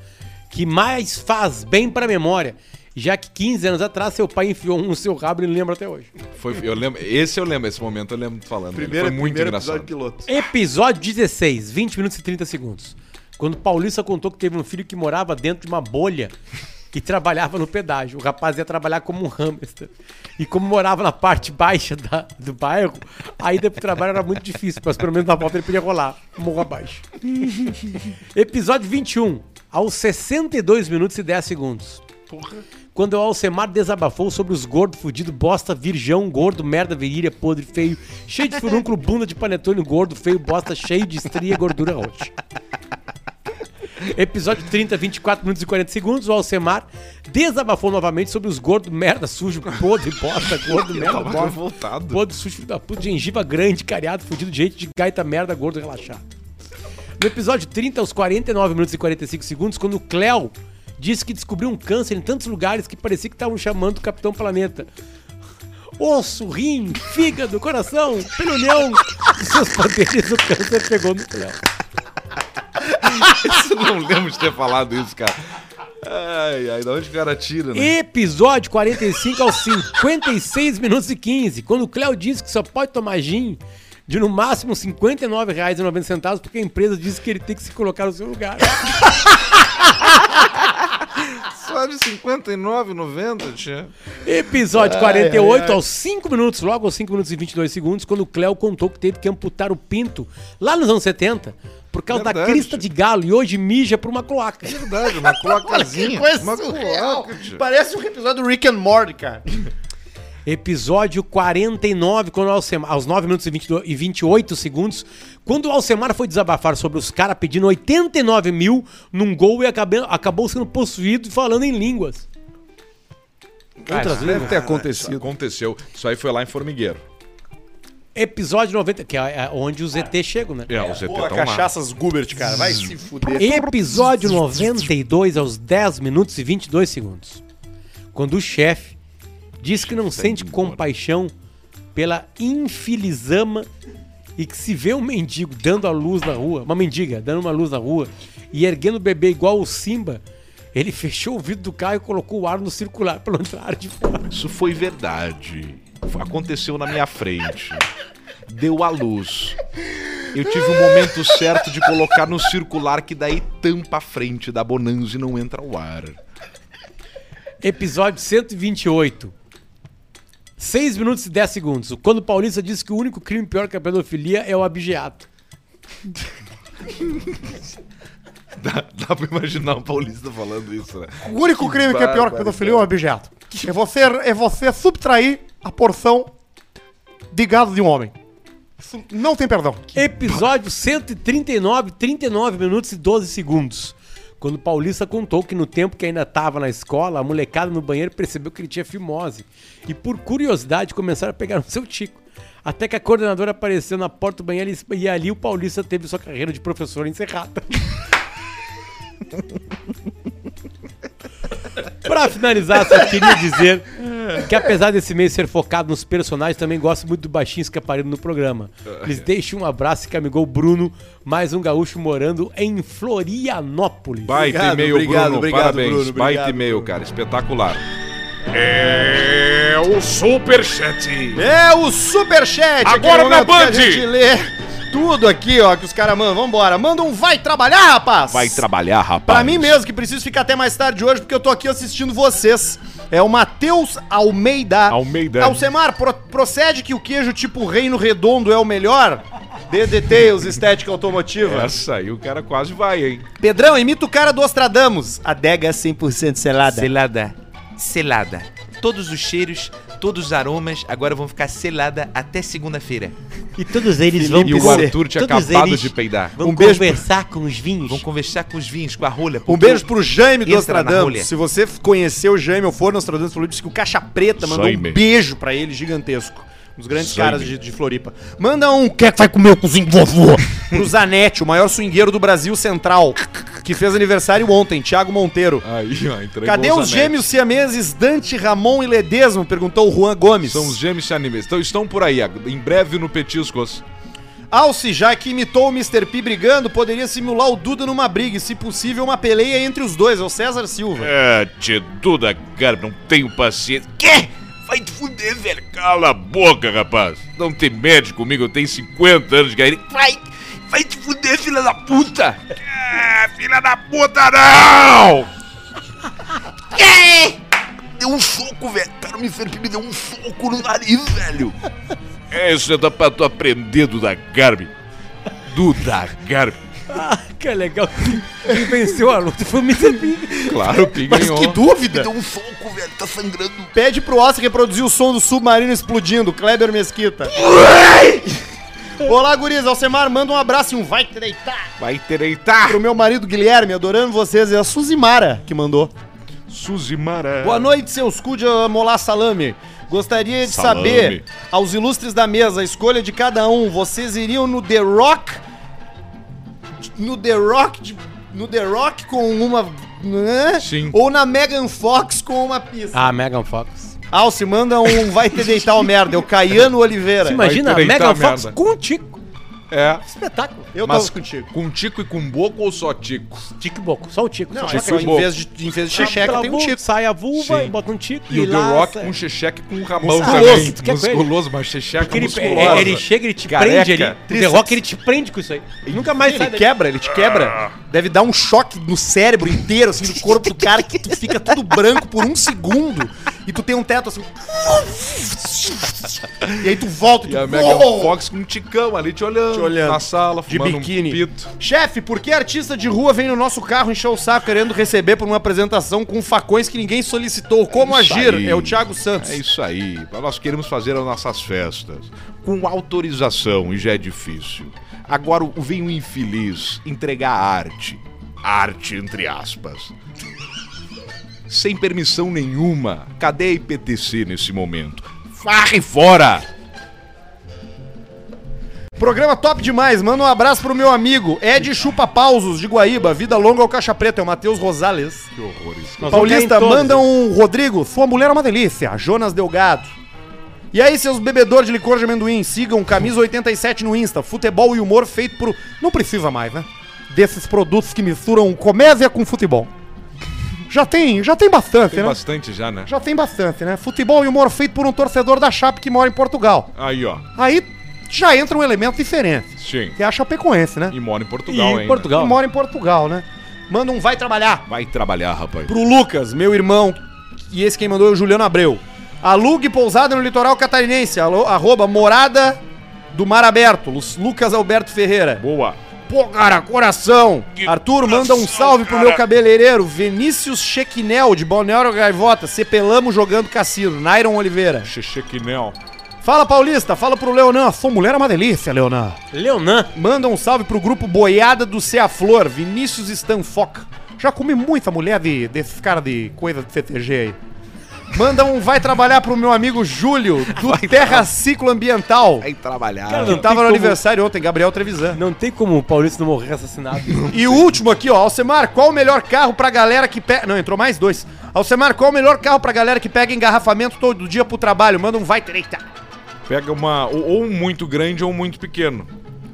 Que mais faz bem pra memória. Já que 15 anos atrás seu pai enfiou um no seu rabo e ele lembra até hoje. Foi, eu lembro, esse eu lembro, esse momento eu lembro falando. Primeiro, foi muito primeiro engraçado. episódio piloto. Episódio 16, 20 minutos e 30 segundos. Quando o Paulista contou que teve um filho que morava dentro de uma bolha e trabalhava no pedágio. O rapaz ia trabalhar como um hamster. E como morava na parte baixa da- do bairro, a ida pro trabalho era muito difícil, mas pelo menos na volta ele podia rolar, morro abaixo. Episódio 21, aos 62 minutos e 10 segundos. Quando o Alcemar desabafou sobre os gordos fudido, bosta, virgão, gordo, merda, virilha, podre, feio, cheio de furúnculo, bunda de panetone, gordo, feio, bosta, cheio de estria, gordura roxa. Episódio 30, 24 minutos e 40 segundos, o Alcemar desabafou novamente sobre os gordos, merda, sujo, podre, bosta, gordo, merda, bosta, revoltado. podre, sujo, filho da puta, gengiva grande, cariado, fudido de jeito de gaita, merda, gordo, relaxado. No episódio 30, aos 49 minutos e 45 segundos, quando o Cleo disse que descobriu um câncer em tantos lugares que parecia que estavam chamando o Capitão Planeta. Osso, rim, fígado, coração, dos seus poderes, o câncer pegou no Cleo. Eu não lembro de ter falado isso, cara. Ai, ai, da onde o cara tira, né? Episódio 45 aos 56 minutos e 15, quando o Cléo disse que só pode tomar gin de no máximo R$ 59,90 porque a empresa disse que ele tem que se colocar no seu lugar. Só de 59,90, tia. Episódio 48 aos 5 minutos, logo aos 5 minutos e 22 segundos, quando o Cléo contou que teve que amputar o pinto lá nos anos 70 por causa da Verdade. crista de galo e hoje mija por uma cloaca. Verdade, uma cloacazinha. coisa uma surreal. cloaca, tia. Parece um episódio do Rick and Morty, cara. Episódio 49, quando o Alcemar, aos 9 minutos e, 22 e 28 segundos, quando o Alcemar foi desabafar sobre os caras pedindo 89 mil num gol e acabou, acabou sendo possuído e falando em línguas. Outras Deve línguas. ter acontecido. Aconteceu. Isso aí foi lá em Formigueiro. Episódio 90, que é é onde os ET chegam, né? É, os ET Porra, cachaças Gubert, cara. Vai se fuder. Episódio 92 aos 10 minutos e 22 segundos. Quando o chefe diz que não sente compaixão pela infilizama e que se vê um mendigo dando a luz na rua, uma mendiga dando uma luz na rua e erguendo o bebê igual o Simba, ele fechou o vidro do carro e colocou o ar no circular pelo entrar de fora. Isso foi verdade. Aconteceu na minha frente. Deu a luz. Eu tive o momento certo de colocar no circular que daí tampa a frente da Bonanza e não entra o ar. Episódio 128. 6 minutos e 10 segundos. Quando o Paulista disse que o único crime pior que a pedofilia é o abigeato. Dá, dá pra imaginar o Paulista falando isso, né? O único crime que é pior que pedofilia é o objeto. É você, é você subtrair a porção de gado de um homem. Isso não tem perdão. Episódio 139, 39 minutos e 12 segundos. Quando Paulista contou que no tempo que ainda estava na escola, a molecada no banheiro percebeu que ele tinha fimose. E por curiosidade começaram a pegar no seu tico. Até que a coordenadora apareceu na porta do banheiro e- e ali o Paulista teve sua carreira de professor encerrada. Pra finalizar, só queria dizer que apesar desse mês ser focado nos personagens, também gosto muito do baixinho escaparino no programa. Lhes deixo um abraço que amigou Bruno, mais um gaúcho morando em Florianópolis. Baita Obrigado, e-mail, obrigado, Bruno. obrigado, Parabéns. Bruno, Baita e-mail, Bruno. cara. Espetacular. É o Superchat. É o Superchat. Agora aquele na que Band. A gente lê tudo aqui, ó, que os caras mandam. Vambora. Manda um vai trabalhar, rapaz! Vai trabalhar, rapaz. Pra mim mesmo, que preciso ficar até mais tarde hoje, porque eu tô aqui assistindo vocês. É o Matheus Almeida. Almeida. Alcemar, pro- procede que o queijo tipo reino redondo é o melhor? The Details, estética automotiva. Essa aí o cara quase vai, hein? Pedrão, imita o cara do Ostradamus. Adega 100% selada. Selada. Selada. Todos os cheiros, todos os aromas agora vão ficar selada até segunda-feira. E todos eles vão E o Arthur tinha todos acabado de peidar. Vão Um beijo pro- conversar com os vinhos. Vão conversar com os vinhos, com a rolha. Um beijo pro Jaime do Entra na Ostradamus. rolha. Se você conheceu o Jaime ou for no Ostradamus, falou disse que o Caixa Preta mandou Jaime. um beijo pra ele gigantesco. Dos grandes caras de, de Floripa. Manda um quer que vai comer o cozinho vovô pro Zanetti, o maior swingueiro do Brasil Central, que fez aniversário ontem, Thiago Monteiro. Aí, ó, Cadê os gêmeos siameses Dante, Ramon e Ledesmo? Perguntou o Juan Gomes. São os gêmeos siameses. Então estão por aí, em breve no Petiscos. Alce, já que imitou o Mr. P brigando, poderia simular o Duda numa briga e, se possível, uma peleia entre os dois. É o César Silva. É, tio Duda, cara, não tenho paciência. Quê? Vai te fuder, velho. Cala a boca, rapaz. Não tem médico comigo, eu tenho 50 anos de carreira. Vai, vai te fuder, filha da puta. É, filha da puta, não! Quê? Deu um soco, velho. Cara, me Felipe me deu um soco no nariz, velho. É, isso é pra tu aprender, Duda Garbi. Duda Garbi. Ah, que legal. Quem venceu a luta foi o Mr. P. Claro, Pi Mas ganhou. que dúvida! um soco, velho. Tá sangrando. Pede pro Oscar reproduzir o som do submarino explodindo, Kleber Mesquita. Olá, guris. Alcemar, manda um abraço e um vai te deitar Vai tereitar. pro meu marido Guilherme, adorando vocês. É a Suzimara que mandou. Suzimara. Boa noite, seus cu de molar salame. Gostaria de Salame. saber, aos ilustres da mesa, a escolha de cada um. Vocês iriam no The Rock? No The Rock? de- no The Rock com uma. né? Sim. Ou na Megan Fox com uma pista? Ah, Megan Fox. Alce, manda um vai te deitar o merda. É o Caiano Oliveira. Você imagina a Megan Fox merda. com. É. Espetáculo. Eu Mas tava contigo. com tico e com boco ou só tico? Tico e Boco. Só o Tico. Não, só é o só Tico. em vez de, em vez de checheca tem um tico. Sai a vulva Sim. e bota um Tico. E o The Rock sai- com checheque com rabão Musculoso, também. com ele? Musculoso, mas checheque Porque ele, musculosa. é, ele chega, ele te Careca. prende ali. O The Rock, ele te prende com isso aí. Nunca mais sai Ele daqui. quebra, ele te quebra. Deve dar um choque no cérebro inteiro, assim, do corpo do cara, que tu fica tudo branco por um segundo e tu tem um teto assim. E aí tu volta E a tu- Megan! Fox com um ticão ali te olhando, Te olhando. na sala, De biquíni. um pito. Chefe, por que artista de rua vem no nosso carro encher o saco querendo receber por uma apresentação com facões que ninguém solicitou? Como Isso agir? aí. É o Thiago Santos. É isso aí. Nós queremos fazer as nossas festas com autorização e já é difícil. Agora vem o infeliz entregar arte. Arte, entre aspas. Sem permissão nenhuma. Cadê a IPTC nesse momento? Varre fora! Programa top demais. Manda um abraço pro meu amigo Ed Chupa Pausos de Guaíba. Vida longa ao Caixa Preta. É o Matheus Rosales. Que horror isso. Nós Paulista, manda um Rodrigo. Sua mulher é uma delícia. Jonas Delgado. E aí, seus bebedores de licor de amendoim, sigam Camisa 87 no Insta. Futebol e humor feito por. Não precisa mais, né? Desses produtos que misturam comédia com futebol. Já tem, já tem bastante, Tem né? bastante já, né? Já tem bastante, né? Futebol e humor feito por um torcedor da Chape que mora em Portugal. Aí, ó. Aí já entra um elemento diferente, Sim. que é a Chapecoense, né? E mora em E Portugal em ainda. Portugal. Que mora em Portugal, né? Manda um vai trabalhar. Vai trabalhar, rapaz. Pro Lucas, meu irmão, e esse quem mandou é o Juliano Abreu. Alugue pousada no litoral catarinense, alô, arroba morada do mar aberto, Lu- Lucas Alberto Ferreira. Boa. Pô, cara, coração. Arthur, manda um salve pro meu cabeleireiro, Vinícius Chequinel, de Balneário Gaivota, Cepelamo jogando cassino, Nairon Oliveira. Chechequinel. Fala, Paulista, fala pro Leonan, sua mulher é uma delícia, Leonan. Leonan. Manda um salve pro grupo Boiada do Cea Flor, Vinícius Stanfoca. Já comi muita mulher de, desses caras de coisa de CTG aí. Manda um vai trabalhar pro meu amigo Júlio, do Terra Ciclo Ambiental. Vai trabalhar. Cara, Que tava no como- aniversário ontem, Gabriel Trevisan. Não tem como o Paulista não morrer assassinado. E o último aqui, ó, Alcemar, qual o melhor carro pra galera que pega. Não, entrou mais dois. Alcemar, qual o melhor carro pra galera que pega engarrafamento todo dia pro trabalho? Manda um vai treta. Pega uma. Ou, ou um muito grande ou um muito pequeno.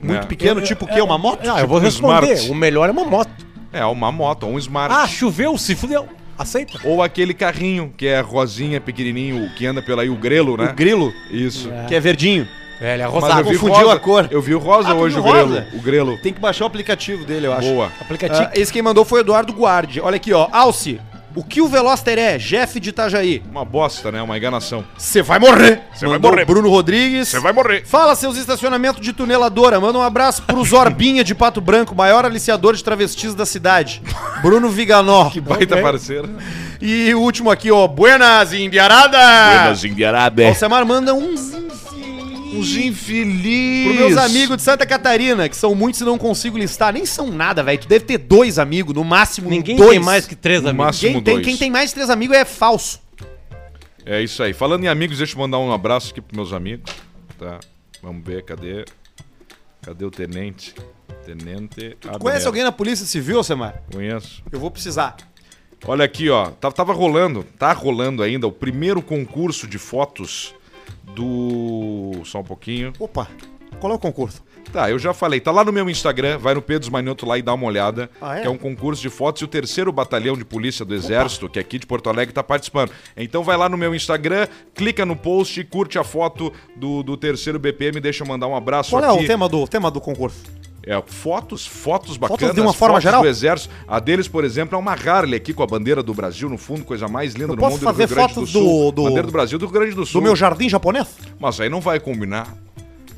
Muito né? pequeno, tipo o quê? Uma moto? Ah, eu vou um responder. Smart. O melhor é uma moto. É, uma moto, ou um smart. Ah, choveu, se fudeu. Aceita. Ou aquele carrinho que é rosinha, pequenininho, que anda pela aí, o grelo, né? O grilo, Isso. que é verdinho. É, ele é Mas rosado. eu vi confundiu rosa. a cor. Eu vi o rosa Ah, hoje, o grelo. rosa? O grelo. Tem que baixar o aplicativo dele, eu acho. Boa. Aplicativo. Ah, esse quem mandou foi o Eduardo Guardi. Olha aqui, ó. Alce, o que o Veloster é? Jeff de Itajaí. Uma bosta, né? Uma enganação. Você vai morrer. Cê vai morrer. Bruno Rodrigues. Você vai morrer. Fala, seus estacionamentos de tuneladora. Manda um abraço pro Zorbinha de Pato Branco, maior aliciador de travestis da cidade. Bruno Viganó. Que baita parceiro. E o último aqui, ó. Buenas Indiarada. Indiarada. Alcemar manda uns Uns infelizes. Pros meus amigos de Santa Catarina, que são muitos e não consigo listar. Nem são nada, velho. Tu deve ter dois amigos, no máximo Ninguém dois. tem mais que três No amigos. máximo. Quem tem, dois. quem tem mais de três amigos é falso. É isso aí. Falando em amigos, deixa eu mandar um abraço aqui pros meus amigos. Tá. Vamos ver, cadê? Cadê o tenente? Tenente. Abner. Conhece alguém na Polícia Civil, Alcemar? Conheço. Eu vou precisar. Olha aqui, ó. Tá- Tava rolando, tá rolando ainda o primeiro concurso de fotos do. Só um pouquinho. Opa, qual é o concurso? Tá, eu já falei. Tá lá no meu Instagram, vai no Pedro Manioto lá e dá uma olhada. Ah, é? Que é um concurso de fotos e o terceiro batalhão de polícia do Exército, que é aqui de Porto Alegre, tá participando. Então vai lá no meu Instagram, clica no post, curte a foto do, do terceiro BPM, deixa eu mandar um abraço Qual é aqui. o tema do, tema do concurso? É, fotos, fotos bacanas. de uma forma fotos geral? do Exército. A deles, por exemplo, é uma Harley aqui com a bandeira do Brasil no fundo, coisa mais linda Eu do posso mundo. e fazer Rio Grande fotos Sul. do- do- Bandeira do Brasil do Rio Grande do Sul. Do meu jardim japonês? Mas aí não vai combinar.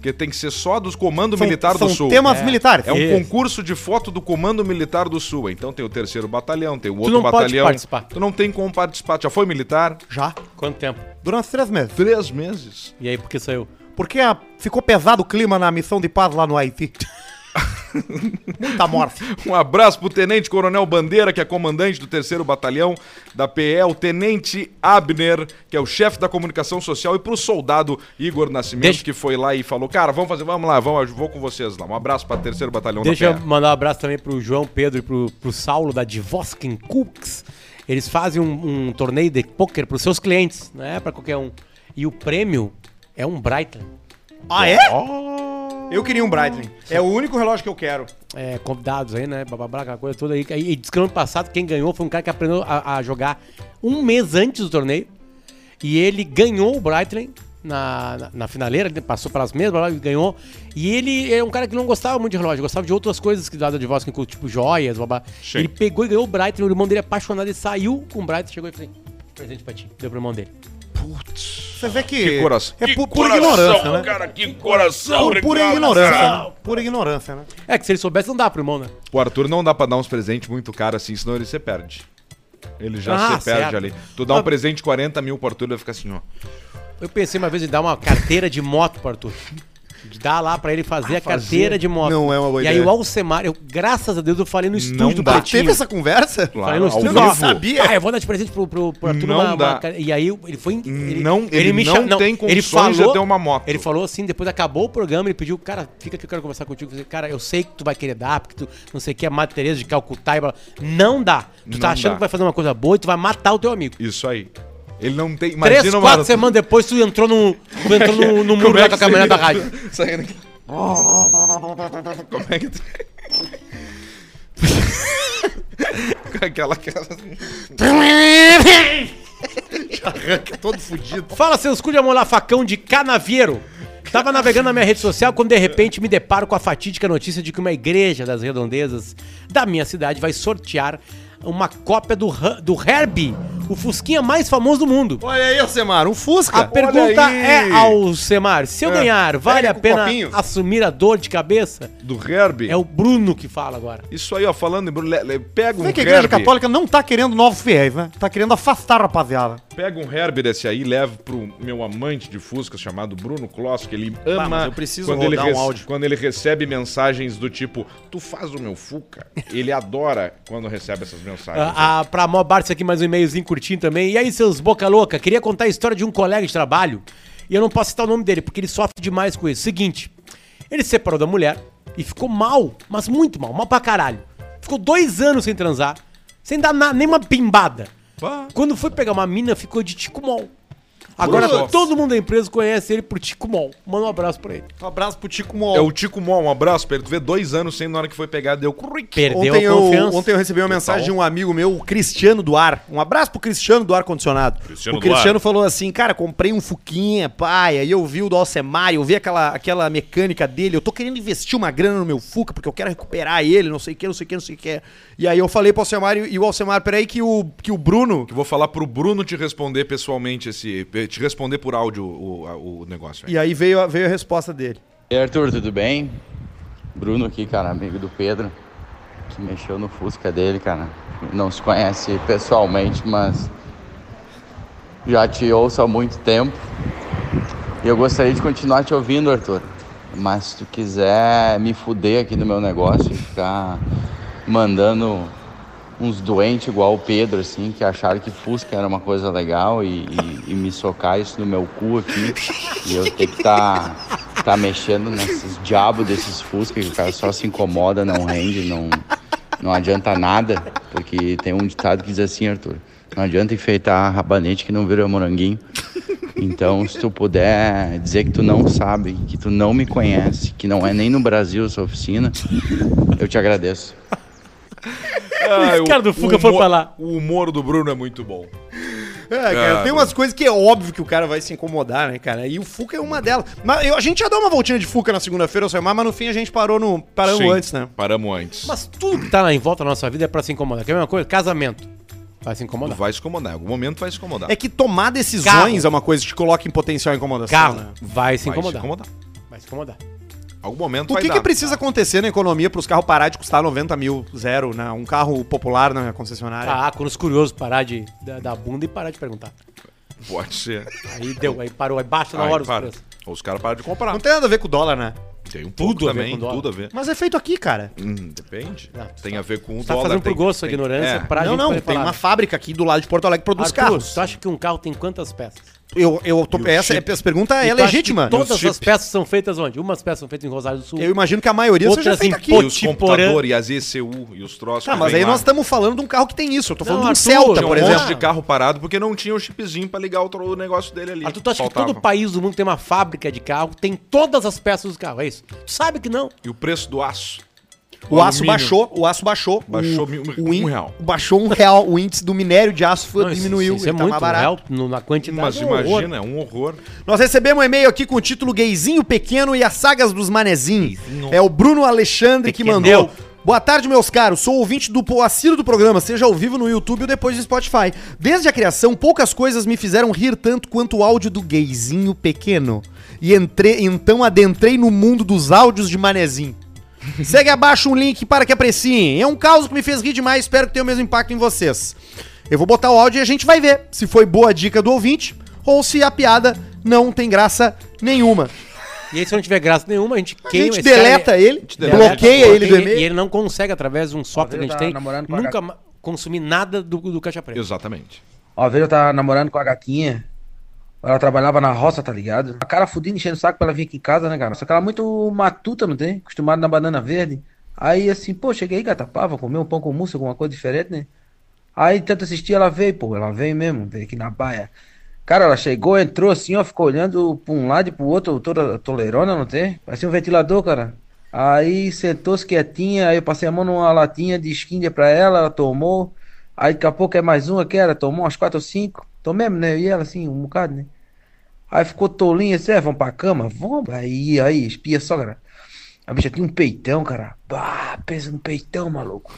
Porque tem que ser só dos Comando São- Militar são do Sul. temas é. militares. É um Isso. concurso de foto do Comando Militar do Sul. Então tem o terceiro batalhão, tem o outro não pode batalhão. participar. Tu não tem como participar. Tu Já foi militar? Já. Quanto tempo? Durante três meses. Três meses. E aí, por que saiu? Porque a- ficou pesado o clima na missão de paz lá no Haiti. Muita morte. Um abraço pro Tenente Coronel Bandeira, que é comandante do terceiro batalhão da PE, o Tenente Abner, que é o chefe da comunicação social, e pro soldado Igor Nascimento, Deixa- que foi lá e falou: Cara, vamos fazer, vamos lá, vamos, eu vou com vocês lá. Um abraço pra terceiro batalhão Deixa eu da PE. mandar um abraço também pro João Pedro e pro, pro Saulo da Divoskin Cooks. Eles fazem um, um torneio de poker pros seus clientes, não é pra qualquer um. E o prêmio é um Breitling. Ah, é? Eu queria um Breitling. É o único relógio que eu quero. É, convidados aí, né? Bababá, aquela coisa toda aí. E diz que ano passado quem ganhou foi um cara que aprendeu a, a jogar um mês antes do torneio. E ele ganhou o Breitling na, na, na finaleira, ele passou pelas mesmas, e ganhou. E ele é um cara que não gostava muito de relógio, gostava de outras coisas que dava de voz, tipo joias. Sim. Ele pegou e ganhou o Breitling, o irmão dele apaixonado, ele saiu com o Breitling, chegou e falou: presente pra ti, deu pro irmão dele. Você vê que. Que coração. É Que pu- pura coração, ignorância, né? Cara, que coração, Por pura ignorância. né? Pura ignorância, né? É que se ele soubesse, não dá pro irmão, né? O Arthur não dá pra dar uns presentes muito caros assim, senão ele se perde. Ele já Ah, se perde certo. ali. Tu dá um Ah. presente de 40 mil pro Arthur, ele vai ficar assim, ó. Eu pensei uma vez em dar uma carteira de moto pro Arthur. Dar lá pra ele fazer a carteira de moto. Não é uma boa E aí ideia. o Alcemar, eu, graças a Deus, eu falei no estúdio do dá. Pretinho. Teve essa conversa? Falei no estúdio, ó, sabia. Ah, eu vou dar de presente pro, pro, pro Arthur Não dá. ca- E aí ele foi. Ele, Não- ele não cha- tem condições de ter uma moto. Ele falou assim, depois acabou o programa, ele pediu, cara, fica que eu quero conversar contigo. Eu falei, cara, eu sei que tu vai querer dar, porque tu não sei o que, é Madre Teresa de Calcutá e blá. Não dá. Tu tá Não achando dá. que vai fazer uma coisa boa e tu vai matar o teu amigo. Isso aí. Ele não tem. Três, Imagina quatro semanas depois, tu entrou no, tu entrou no, no muro é lá que com a caminhonete da rádio. Saindo aqui. Como é que tu... Com Aquela casa. Arranca todo fudido. Fala, seus cu de amolar facão de canavieiro. Tava navegando na minha rede social quando de repente me deparo com a fatídica notícia de que uma igreja das redondezas da minha cidade vai sortear uma cópia do, do Herbie, o Fusquinha mais famoso do mundo. Olha aí, Alcemar, um Fusca. A pergunta aí. é ao Semar, se eu É, ganhar, vale pega a com pena copinho. assumir a dor de cabeça? Do Herbie. É o Bruno que fala agora. Isso aí, ó, falando em Bruno, le- le- pega um Vê que a igreja Herbie. católica não tá querendo novos fiéis, né? Tá querendo afastar a rapaziada. Pega um Herbie desse aí, leva pro meu amante de Fusca chamado Bruno Kloss, que ele ama mas eu preciso quando, ele rodar um áudio. quando ele recebe mensagens do tipo, tu faz o meu Fuca. Ele adora quando recebe essas mensagens. Ah, ah, pra Mó Bartz aqui mais um e-mailzinho curtinho também. E aí, seus boca louca, queria contar a história de um colega de trabalho. E eu não posso citar o nome dele, porque ele sofre demais com isso. Seguinte, ele se separou da mulher e ficou mal, mas muito mal, mal pra caralho. Ficou dois anos sem transar, sem dar na, nem uma pimbada. Bah. Quando foi pegar uma mina, ficou de ticumol. Agora Putz. todo mundo da empresa conhece ele por Tico Mol. Manda um abraço pra ele. Um abraço pro Tico Mol. É o Tico Mó, um abraço pra ele. Tu vê dois anos sem na hora que foi pegar, deu. Perdeu Ontem a eu, confiança. ontem eu recebi uma mensagem de um amigo meu, o Cristiano do Ar. Um abraço pro Cristiano do Ar Condicionado. Cristiano o Cristiano Ar. falou assim, cara, comprei um Fuquinha, pai. Aí eu vi o do Alcemar, eu vi aquela, aquela mecânica dele. Eu tô querendo investir uma grana no meu Fuca, porque eu quero recuperar ele, não sei o que, não sei o que, não sei o que. E aí eu falei pro Alcemar e, e o Alcemar, peraí que o, que o Bruno... Eu vou falar pro Bruno te responder pessoalmente esse. Te responder por áudio o, o negócio. aí. E aí veio, a- veio a resposta dele. E aí, Arthur, tudo bem? Bruno aqui, cara, amigo do Pedro, que mexeu no Fusca dele, cara. Não se conhece pessoalmente, mas já te ouço há muito tempo. E eu gostaria de continuar te ouvindo, Arthur. Mas se tu quiser me fuder aqui no meu negócio e ficar mandando uns doentes igual o Pedro, assim, que acharam que Fusca era uma coisa legal e, e- e me socar isso no meu cu aqui. E eu ter que estar tá, mexendo nesses diabos desses Fusca que o cara só se incomoda, não rende, não, não adianta nada. Porque tem um ditado que diz assim, Arthur, não adianta enfeitar rabanete que não vira moranguinho. Então, se tu puder dizer que tu não sabe, que tu não me conhece, que não é nem no Brasil essa oficina, eu te agradeço. Ah, Esse cara do Fuca foi pra lá. O humor do Bruno é muito bom. É, cara, Cara. tem umas coisas que é óbvio que o cara vai se incomodar, né, cara? E o Fuca é uma delas. Mas eu- a gente já deu uma voltinha de Fuca na segunda-feira, Alcemar, mas no fim a gente parou no. Paramos Sim, antes, né? Paramos antes. Mas tudo que tá lá em volta da nossa vida é pra se incomodar. Quer ver uma coisa? Casamento. Vai se incomodar. vai se incomodar. Em algum momento vai se incomodar. É que tomar decisões Carro. é uma coisa que te coloca em potencial incomodação, Carro. né? Vai se vai incomodar. se incomodar. Vai se incomodar. Algum momento O vai que, dar. que precisa acontecer na economia para os carros parar de custar 90 mil, zero, né? Um carro popular na concessionária? Ah, quando os curiosos parar de da, da bunda e parar de perguntar. Pode ser. Aí deu, aí parou, aí baixa na Aí, hora os para. preços. Ou os caras param de comprar. Não tem nada a ver com o dólar, né? Tem um Tudo pouco a ver também, com dólar. tudo a ver. Mas é feito aqui, cara. Hum, depende. Não, tem a ver com o Você tá dólar. fazendo por tem- gosto a tem- ignorância é. pra não, gente não, poder tem falar. uma fábrica aqui do lado de Porto Alegre que produz Arthur, carros. tu acha que um carro tem quantas peças? Eu, eu tô, E o essa, chip? essa pergunta é E tu legítima. que Todas as peças são feitas onde? Umas peças são feitas em Rosário do Sul. Eu imagino que a maioria seja feita em aqui. E os Potiporã. computadores, e as ECU e os troços. Tá, que mas aí lá. nós estamos falando de um carro que tem isso. Eu tô falando Não, de um Arthur, Celta, Tinha por um exemplo. monte de carro parado porque não tinha o chipzinho pra ligar o, negócio dele ali. Arthur, tu acha que Faltava. todo país do mundo tem uma fábrica de carro, tem todas as peças do carro, é isso? Tu sabe que não. E o preço do aço? O aço baixou, o aço baixou. Baixou o, mil- o in- um real. Baixou um real. O índice do minério de aço foi- Não, isso- diminuiu. Isso, é ele tá muito mais barato. real na quantidade. Mas é um imagina, é um horror. Nós recebemos um e-mail aqui com o título Gayzinho Pequeno e as Sagas dos Manezinhos. É o Bruno Alexandre que mandou. Boa tarde, meus caros. Sou ouvinte do assíduo do programa, seja ao vivo no YouTube ou depois no Spotify. Desde a criação, poucas coisas me fizeram rir tanto quanto o áudio do Gayzinho Pequeno. E entrei, então adentrei no mundo dos áudios de Manezinho. Segue abaixo um link para que apreciem. É um caos que me fez rir demais, espero que tenha o mesmo impacto em vocês. Eu vou botar o áudio e a gente vai ver se foi boa a dica do ouvinte ou se a piada não tem graça nenhuma. E aí, se não tiver graça nenhuma, a gente A queima gente esse cara deleta e- ele, deleta, bloqueia ele do e-mail. E ele não consegue, através de um software que a gente tá tem, a nunca consumir nada do, do Caixa Preta. Exatamente. Uma vez eu tava namorando com a gatinha. Ela trabalhava na roça, tá ligado? A cara fudida enchendo o saco pra ela vir aqui em casa, né, cara? Só que ela é muito matuta, não tem? Acostumada na banana verde. Aí assim, pô, cheguei gata, pá, vou comer um pão com mousse, alguma coisa diferente, né? Aí tanto assistir, ela veio, pô, ela veio mesmo, veio aqui na baia. Cara, ela chegou, entrou assim, ó, ficou olhando pra um lado e pro outro, toda toleirona, não tem? Parecia um ventilador, cara. Aí sentou-se quietinha, aí eu passei a mão numa latinha de skindia pra ela, ela tomou. Aí daqui a pouco é mais uma que ela tomou umas quatro ou cinco. Tomemos, né? E ela assim, um bocado, né? Aí ficou tolinha assim, é, vamos pra cama? Vamos. Aí, aí, espia só, cara. A bicha tinha um peitão, cara. Bah, pensa no peitão, maluco.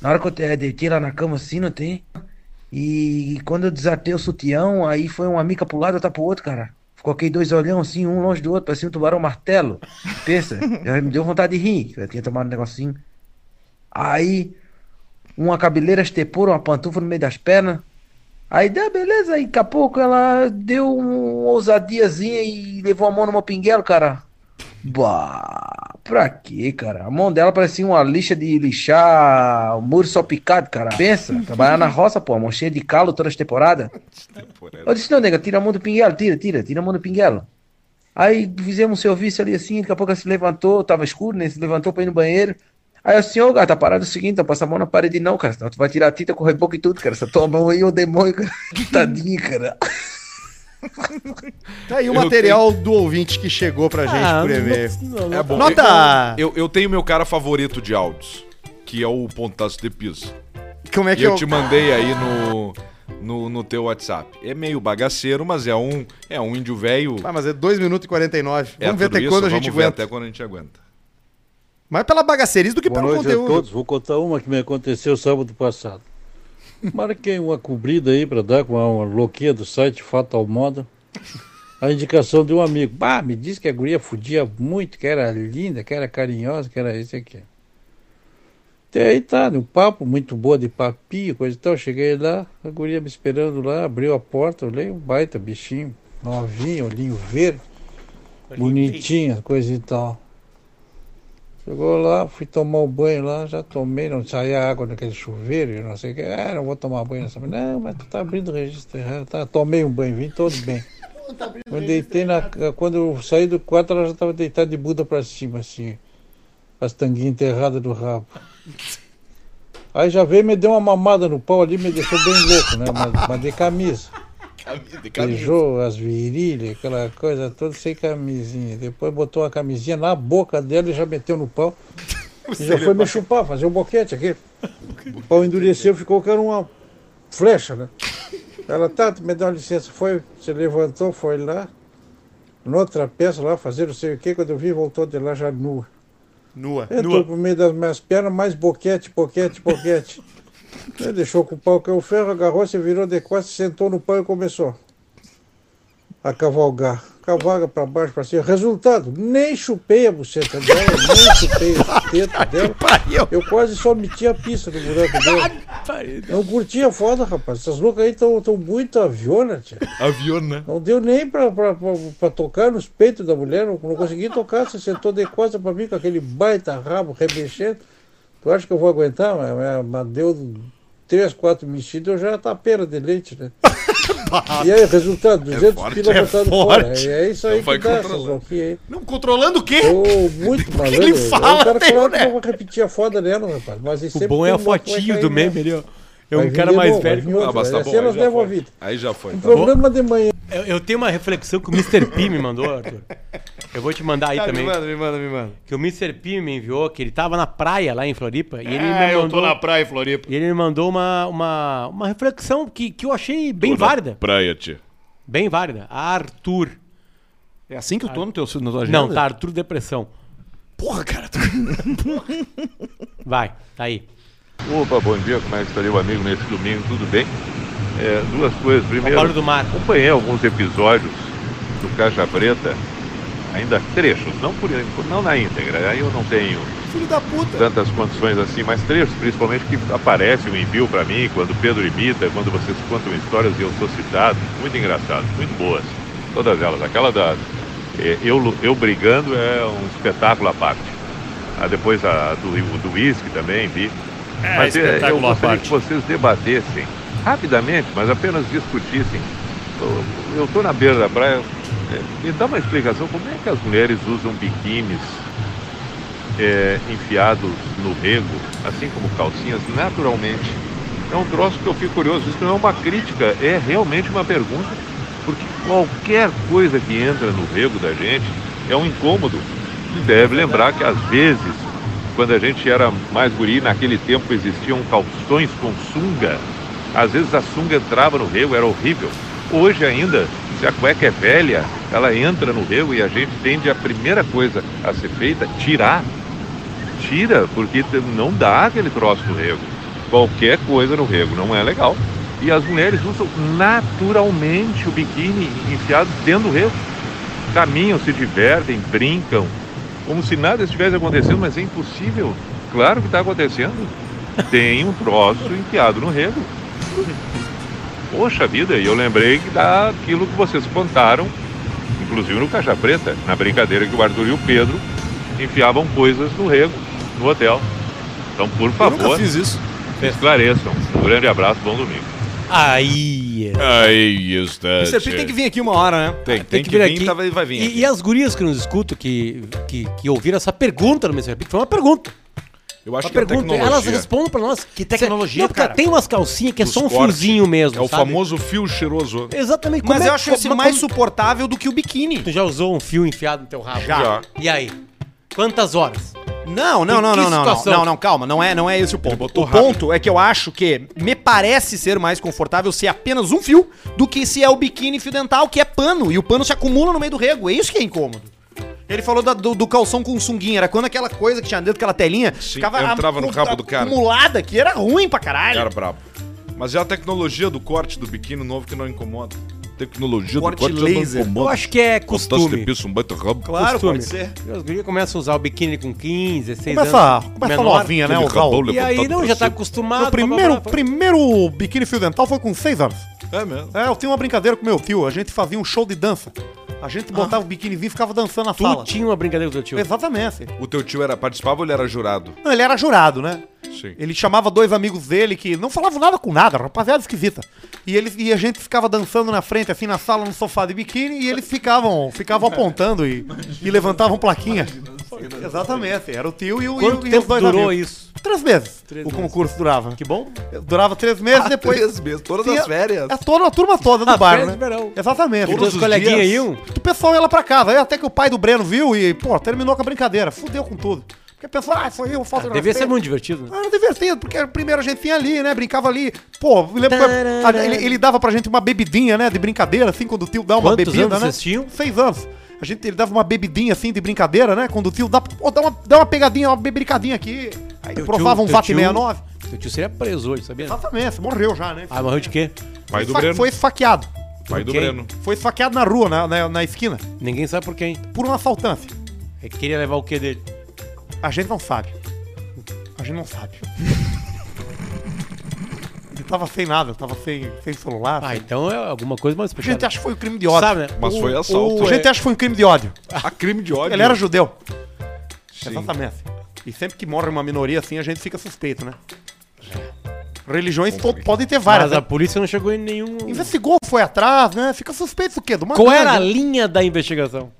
Na hora que eu te- deitei lá na cama assim, não tem? E quando eu desatei o sutião, aí foi uma mica pro lado, outra pro outro, cara. Coloquei dois olhão assim, um longe do outro, parecia um tubarão martelo. Pensa, me deu vontade de rir. Eu tinha tomado um negocinho. Aí, uma cabeleira estepou uma pantufa no meio das pernas. Aí, dá, beleza. Aí, daqui a pouco, ela deu uma ousadiazinha e levou a mão no meu pinguelo, cara. Bah, pra quê, cara? A mão dela parecia uma lixa de lixar o muro só picado, cara. Pensa, trabalhar na roça, pô, a mão cheia de calo todas as temporadas. Eu disse, não, nega, tira a mão do pinguelo, tira, tira, tira a mão do pinguelo. Aí fizemos um serviço ali assim, daqui a pouco ela se levantou, tava escuro, né? Se levantou pra ir no banheiro. Aí eu assim, ô gata, parada é o seguinte, não passa a mão na parede não, cara, senão tu vai tirar a tinta, correr boca e tudo, cara. Essa tua mão aí é o demônio, cara. Tadinho, cara. Tá aí o Eu material do ouvinte que chegou pra gente Ah, por e-mail. não- não- É bom. Nota- Eu, eu tenho meu cara favorito de áudios, que é o Pontaço de Piso. Como é E que eu eu... te mandei aí no, no, no teu WhatsApp. É meio bagaceiro, mas é um, é um índio velho. Ah, mas é 2 minutos e 49. É Vamos ver tudo até isso, quando a vamos gente ver aguenta. Até quando a gente aguenta. Mais pela bagaceirice do que Boa pelo noite a conteúdo. todos. Vou contar uma que me aconteceu sábado passado. Marquei uma cobrida aí para dar com uma louquinha do site Fatal Moda. A indicação de um amigo. Bah, me disse que a guria fudia muito, que era linda, que era carinhosa, que era isso aqui. Até aí tá, um papo muito boa de papinho, coisa e tal. Cheguei lá, a guria me esperando lá, abriu a porta, olhei um baita bichinho, novinho, olhinho verde, bonitinha, coisa e tal. Chegou lá, fui tomar o banho lá, já tomei, não saía água naquele chuveiro, eu não sei o que. Ah, não vou tomar banho nessa. Não, mas tu tá abrindo o registro errado. Tá, tomei um banho, vim todo bem. Quando, deitei na, quando eu saí do quarto, ela já estava deitada de bunda pra cima, assim. As tanguinhas enterradas do rabo. Aí já veio e me deu uma mamada no pau ali, me deixou bem louco, né? Mas, mas de camisa. Beijou as virilhas, aquela coisa toda sem camisinha. Depois botou a camisinha na boca dela e já meteu no pau. E já foi me chupar, fazer um boquete aqui. O pau endureceu, ficou que era uma flecha, né? Ela, tá, me dá uma licença. Foi, se levantou, foi lá. Noutra peça lá, fazer não sei o que. Quando eu vi, voltou de lá já nua. Nua. Entrou por meio das minhas pernas, mais boquete, boquete, boquete. Ele deixou com o pau que o ferro, agarrou, se virou de costas, sentou no pau e começou a cavalgar. Cavalga pra baixo, pra cima. Resultado, nem chupei a buceta dela, nem chupei o teto dela. Eu quase só meti a pista no buraco dela. Não curtia foda, rapaz. Essas loucas aí estão tão muito aviona, tia. Avião, né? Não deu nem pra tocar nos peitos da mulher, não, não consegui tocar. Você sentou de costas pra mim com aquele baita rabo remexendo. Tu acha que eu vou aguentar? Mas, mas- deu três, quatro mexidas, eu já tapeira de leite, né? e aí, resultado, 200 forte, pila é botado forte. fora. É, é isso aí Então vai que dá aí. Não, controlando o quê? Tô muito malandro. ele fala, o cara tem, falou né? que eu vou repetir a foda dela, rapaz. Mas O sempre bom é a fotinho do mesmo. meme ali, ó. É Vai um cara mais novo, velho. vir Ah, outro, mas tá bom. Aí já, foi. aí já foi. O Tá bom. problema de manhã. Eu, eu tenho uma reflexão que o Mr. P me mandou, Arthur. Eu vou te mandar aí Ah, me também. manda, me manda, me manda. Que o Mr. P me enviou, que ele tava na praia lá em Floripa. E ele Ah, me eu mandou. tô na praia, Floripa. E ele me mandou uma, uma, uma reflexão que, que eu achei bem Tô na válida. Praia, tia. Bem válida. Arthur. É assim que eu tô no teu na tua agenda? Não, tá Arthur Depressão. Porra, cara. Tu... Vai, tá aí. Opa, bom dia, como é que está ali o amigo nesse domingo, tudo bem? É, duas coisas. Primeiro, do mar. acompanhei alguns episódios do Caixa Preta, ainda trechos, não, por, não na íntegra, aí eu não tenho Filho da puta. tantas condições assim, mas trechos principalmente que aparece um envio para mim, quando o Pedro imita, quando vocês contam histórias e eu sou citado, muito engraçado, muito boas, todas elas. Aquela da eh, eu, eu brigando é um espetáculo à parte. Ah, depois a do do uísque também vi. Mas eh, eu gostaria que vocês debatessem rapidamente, mas apenas discutissem. Eu estou na beira da praia, eh, me dá uma explicação como é que as mulheres usam biquínis é, enfiados no rego, assim como calcinhas, naturalmente. É um troço que eu fico curioso. Isso não é uma crítica, é realmente uma pergunta, porque qualquer coisa que entra no rego da gente é um incômodo. E deve lembrar que às vezes, quando a gente era mais guri, naquele tempo existiam calções com sunga. Às vezes a sunga entrava no rego, era horrível. Hoje ainda, se a cueca é velha, ela entra no rego e a gente tende a primeira coisa a ser feita, tirar tira, porque não dá aquele troço no rego. Qualquer coisa no rego não é legal. E as mulheres usam naturalmente o biquíni enfiado dentro do rego. Caminham, se divertem, brincam, como se nada estivesse acontecendo, mas é impossível. Claro que está acontecendo. Tem um troço enfiado no rego. Poxa vida, e eu lembrei que daquilo que vocês contaram, inclusive no Caixa Preta, na brincadeira que o Arthur e o Pedro enfiavam coisas no rego, no hotel. Então, por favor, esclareçam. Um grande abraço, bom domingo. Aí. Aí está. Mr. P tem que vir aqui uma hora, né? Tem, tem, que, vir, tá, vai, vai vir. E, aqui. e as gurias que nos escutam, que, que, que ouviram essa pergunta no Mr. P, que foi uma pergunta. Eu acho Uma que é pergunta, tecnologia. elas respondem pra nós. Que tecnologia, Não, cara? Tem umas calcinhas que é só um cortes. fiozinho mesmo. É o sabe? famoso fio cheiroso. Exatamente. Mas é- eu acho esse mais como- suportável do que o biquíni. Tu já usou um fio enfiado no teu rabo? Já. E aí? Quantas horas? Não, não, não, não, não, não, não, não, calma, não é, não é esse o ponto. O rápido. ponto é que eu acho que me parece ser mais confortável ser apenas um fio do que se é o biquíni fio dental, que é pano, e o pano se acumula no meio do rego. É isso que é incômodo. Ele falou da- do, do calção com sunguinha, era quando aquela coisa que tinha dentro daquela telinha Sim, entrava no rabo do cara. acumulada, que era ruim pra caralho. Era brabo. Mas é a tecnologia do corte do biquíni novo que não incomoda. Tecnologia Corte do corte laser. incomoda. Eu acho que é costume. de piso, um baita rabo. Claro, Costume. pode ser. Começam a usar o biquíni com 15, 16 Começa, anos. começa menor. novinha, né? Usar o... E aí, não, já tá acostumado. O primeiro, primeiro biquíni fio dental foi com seis anos. É mesmo. É, eu tinha uma brincadeira com meu tio, a gente fazia um show de dança. A gente botava o biquínizinho e ficava dançando na Tu sala. tinha uma brincadeira com teu tio. Exatamente. O teu tio era, participava ou ele era jurado? Não, ele era jurado, né? Sim. Ele chamava dois amigos dele que não falavam nada com nada, rapaziada esquisita. E, eles, e a gente ficava dançando na frente, assim, na sala, no sofá de biquíni, e eles ficavam, ficavam apontando e, e levantavam plaquinha. Exatamente, era o tio e, o, e, o- Quanto e os tempo dois durou amigos. isso? Três meses Três o meses. concurso durava. Que bom. Durava três meses, Ah, depois... três meses, todas as férias. É toda a turma toda do Ah, bar, né? verão. Exatamente. Todos Todos os coleguinhas iam. O pessoal ia lá pra casa, aí até que o pai do Breno viu e, pô, terminou com a brincadeira. Fudeu com tudo. Porque pensou, ah, foi eu, falta de Devia ser muito divertido, né? Ah, Era divertido, porque primeiro a gente vinha ali, né? Brincava ali. Pô, lembro que a- ele, ele dava pra gente uma bebidinha, né? De brincadeira, assim, quando o tio dá uma Quantos bebida, anos né? vocês tinham? Seis anos. A gente, ele dava uma bebidinha, assim, de brincadeira, né? Quando o tio dá, pô, dá, uma, dá uma pegadinha, uma bebricadinha aqui. Aí Teu provava tio- um VAT tio- 69. Teu tio seria preso hoje, sabia? Exatamente, morreu já, né? Ah, morreu de quê? Pai do Fa- Breno. Foi esfaqueado. Pai do? Breno. Foi esfaqueado na rua, na, na, na esquina, Ninguém sabe por quem. por um assaltante. Ele queria levar o quê dele? A gente não sabe. A gente não sabe. Ele tava sem nada, tava sem, sem celular. Ah, sem- então é alguma coisa mais A gente acha que foi um crime de ódio. Sabe, né? Mas O- foi assalto. A gente acha que foi um crime de ódio. A crime de ódio. Ele era judeu. Sim. Exatamente. E sempre que morre uma minoria assim, a gente fica suspeito, né? Religiões to- podem ter várias. Mas a Né? polícia não chegou em nenhum. Investigou, foi atrás, né? Fica suspeito do quê? Do Qual era a linha da investigação?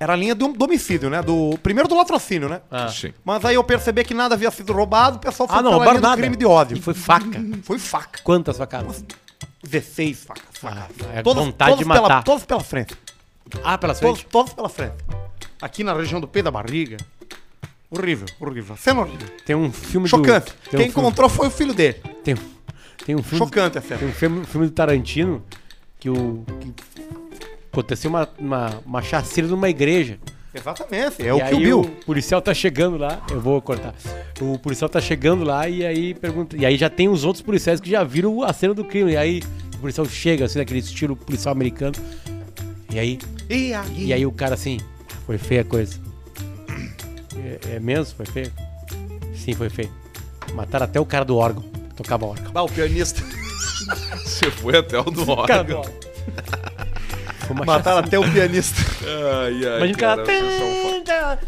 Era a linha do, do homicídio, né? Do, primeiro do latrocínio, né? Ah, Sim. Mas aí eu percebi que nada havia sido roubado, o pessoal foi ah não, pela linha do crime de ódio. E foi faca. Foi faca. Quantas facadas? 16 facas. facas. Ah, é vontade de pela, matar. todas pela frente. Ah, pela frente. todos pela frente. Aqui na região do peito da barriga. Horrível, horrível. Cena horrível. Tem um filme Chocante. do. Quem um filme, encontrou foi o filho dele. tem, tem um filme. Chocante a cena. Tem um filme, filme do Tarantino que o. Que aconteceu uma, uma, uma chacina numa igreja. Exatamente, é e o que o Bill. o policial tá chegando lá, eu vou cortar. O policial tá chegando lá e aí pergunta. E aí já tem os outros policiais que já viram a cena do crime. E aí o policial chega, assim, daquele estilo policial americano. E aí. E aí? E aí o cara assim, foi feia a coisa. É, é mesmo? Foi feio? Sim, foi feio. Mataram até o cara do órgão. Tocava órgão. Ah, o pianista. Você foi até o do O cara do órgão. Uma Mataram até o pianista. Ai, ai, Imagina cara. são fa-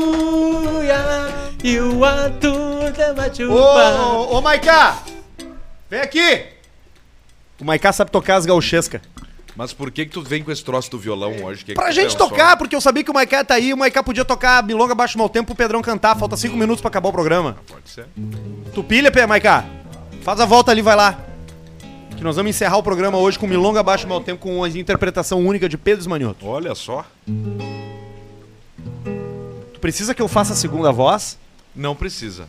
Aleluia, you are to the Ô, ô, ô, Maiká! Vem aqui! O Maiká sabe tocar as gauchescas. Mas por que que tu vem com esse troço do violão hoje? Que Pra que tu gente tocar, porque eu sabia que o Maiká tá aí, o Maiká podia tocar Milonga Baixo Mal Tempo pro Pedrão cantar. Falta cinco minutos pra acabar o programa. Pode ser. Tu pilha, Pé, Maiká? Faz a volta ali, vai lá. Que nós vamos encerrar o programa hoje com Milonga Baixo Mal Tempo com a interpretação única de Pedro Esmanioto. Olha só. Tu precisa que eu faça a segunda voz? Não precisa.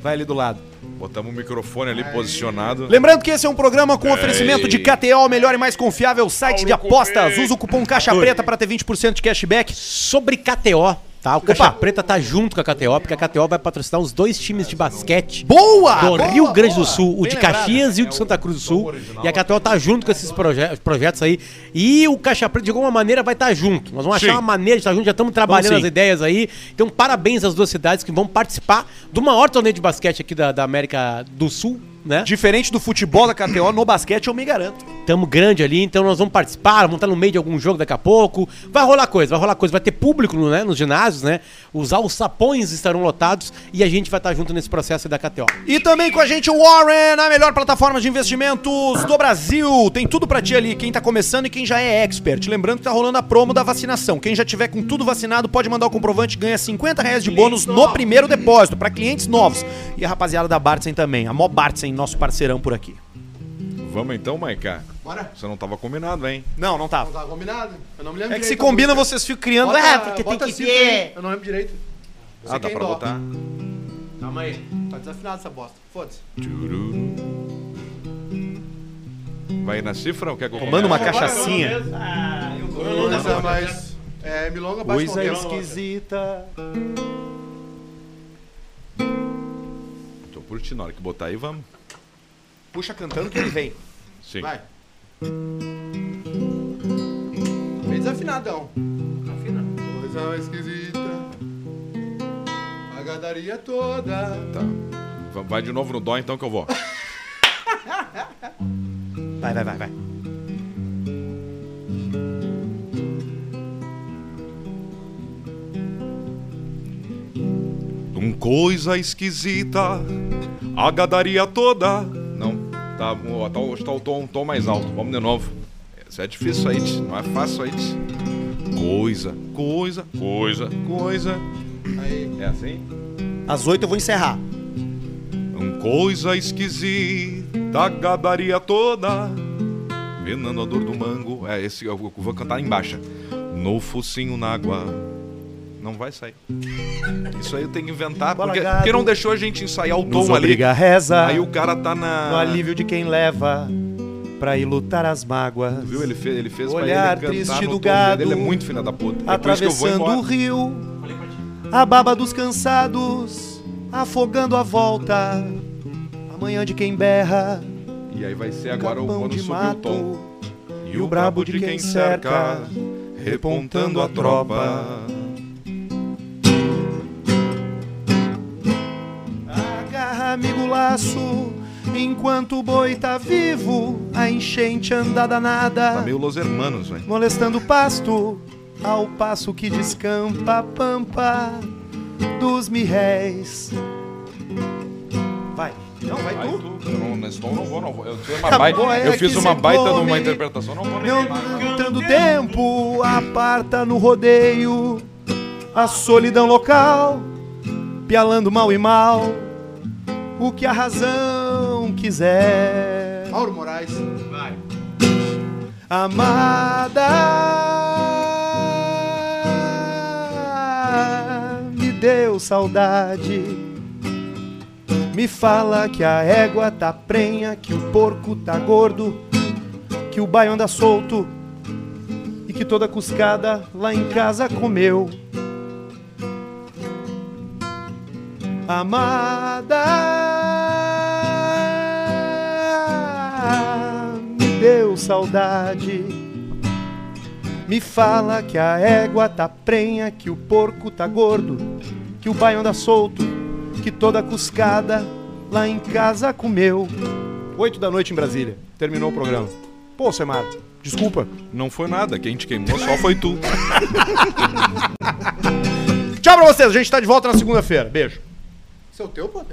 Vai ali do lado. Botamos o microfone ali posicionado. Lembrando que esse é um programa com oferecimento de KTO, o melhor e mais confiável site de apostas. Usa o cupom Caixa Preta pra ter 20% de cashback. Sobre KTO, tá? O Caixa Preta tá junto com a KTO, porque a KTO vai patrocinar os dois times de basquete Boa! do Boa, Rio Grande do boa. Sul, o Bem de lembrado. Caxias e o de Santa Cruz do Sul. E a KTO tá junto com esses proje projetos aí. E o Caixa Preta, de alguma maneira, vai estar junto. Nós vamos achar Sim. uma maneira de estar junto, já estamos trabalhando as ideias aí. Então, parabéns às duas cidades que vão participar do maior torneio de basquete aqui da, da América do Sul. Né? Diferente do futebol da KTO, no basquete eu me garanto. Tamo grande ali, então nós vamos participar, vamos estar no meio de algum jogo daqui a pouco. Vai rolar coisa, vai rolar coisa, vai ter público né, nos ginásios, né? Os alçapões estarão lotados e a gente vai estar junto nesse processo da KTO. E também com a gente o Warren, a melhor plataforma de investimentos do Brasil. Tem tudo pra ti ali, quem tá começando e quem já é expert. Lembrando que tá rolando a promo da vacinação. Quem já tiver com tudo vacinado pode mandar o comprovante e ganha 50 reais de bônus no primeiro depósito pra clientes novos. E a rapaziada da Bartsen também, a Mó Bartsen, nosso parceirão por aqui. Vamos então, Maiká. Bora. Você não tava combinado, hein? Não, não tava. Tá combinado? Eu não me lembro É que se direito da combina, música. vocês ficam criando. Bota- ah, porque tem bota que aí. ter. Eu não lembro direito. Eu Ah, dá pra dó. botar? Calma aí. Tá desafinado essa bosta. Foda-se. Vai na cifra ou quer que eu Tomando uma cachaçinha. Coisa mais... É, milonga baixo Coisa qualquer. esquisita. Tô curtindo. Na hora que botar aí, vamos. Puxa cantando que ele vem. Sim. Vai. Bem desafinadão. Afina. Coisa esquisita. A gadaria toda. Tá. Va- Vai de novo no dó então que eu vou. Vai, vai, vai, vai. Um coisa esquisita, a gadaria toda. Tá, ó, tá, hoje tá o tom, um tom mais alto. Vamos de novo. Isso é difícil aí, não é fácil aí. Coisa, coisa, coisa, coisa. Aí. É assim? Às oito eu vou encerrar. Um coisa esquisita, gadaria toda. Venando a dor do mango. É, esse eu vou cantar embaixo. No focinho na água. Não vai sair. Isso aí eu tenho que inventar, porque, porque não deixou a gente ensaiar o tom ali. a reza. Aí o cara tá na. No alívio de quem leva pra ir lutar as mágoas. Viu? Ele fez, ele fez Olhar pra ele cantar triste no do dele. gado, Ele é muito filha da puta. É Atravessando o embora. rio, a baba dos cansados, afogando a volta. Amanhã de quem berra, E aí vai ser agora o quando subir o mato. tom. E o brabo de quem cerca, repontando a tropa. Enquanto o boi tá vivo, a enchente anda Tá danada. meio Los Hermanos, velho. molestando o pasto, ao passo que descampa a pampa dos mirréis. Vai, não, vai, Vai tu. tu. Eu não, nesse tom eu não vou, não vou. Eu, fiz uma Acabou, baita, é eu fiz uma baita de come. uma interpretação, não vou mais. dando tempo, aparta no rodeio a solidão local, pialando mal e mal, o que a razão quiser. Mauro Moraes. Amada, me deu saudade. Me fala que a égua tá prenha, que o porco tá gordo, que o baio anda solto e que toda cuscada lá em casa comeu. Amada, saudade. Me fala que a égua tá prenha, que o porco tá gordo, que o baio anda solto, que toda cuscada lá em casa comeu. Oito da noite em Brasília. Terminou o programa. Pô, Semar, desculpa. Não foi nada, quem te queimou só foi tu. Tchau pra vocês, a gente tá de volta na segunda-feira. Beijo. Seu teu, pô?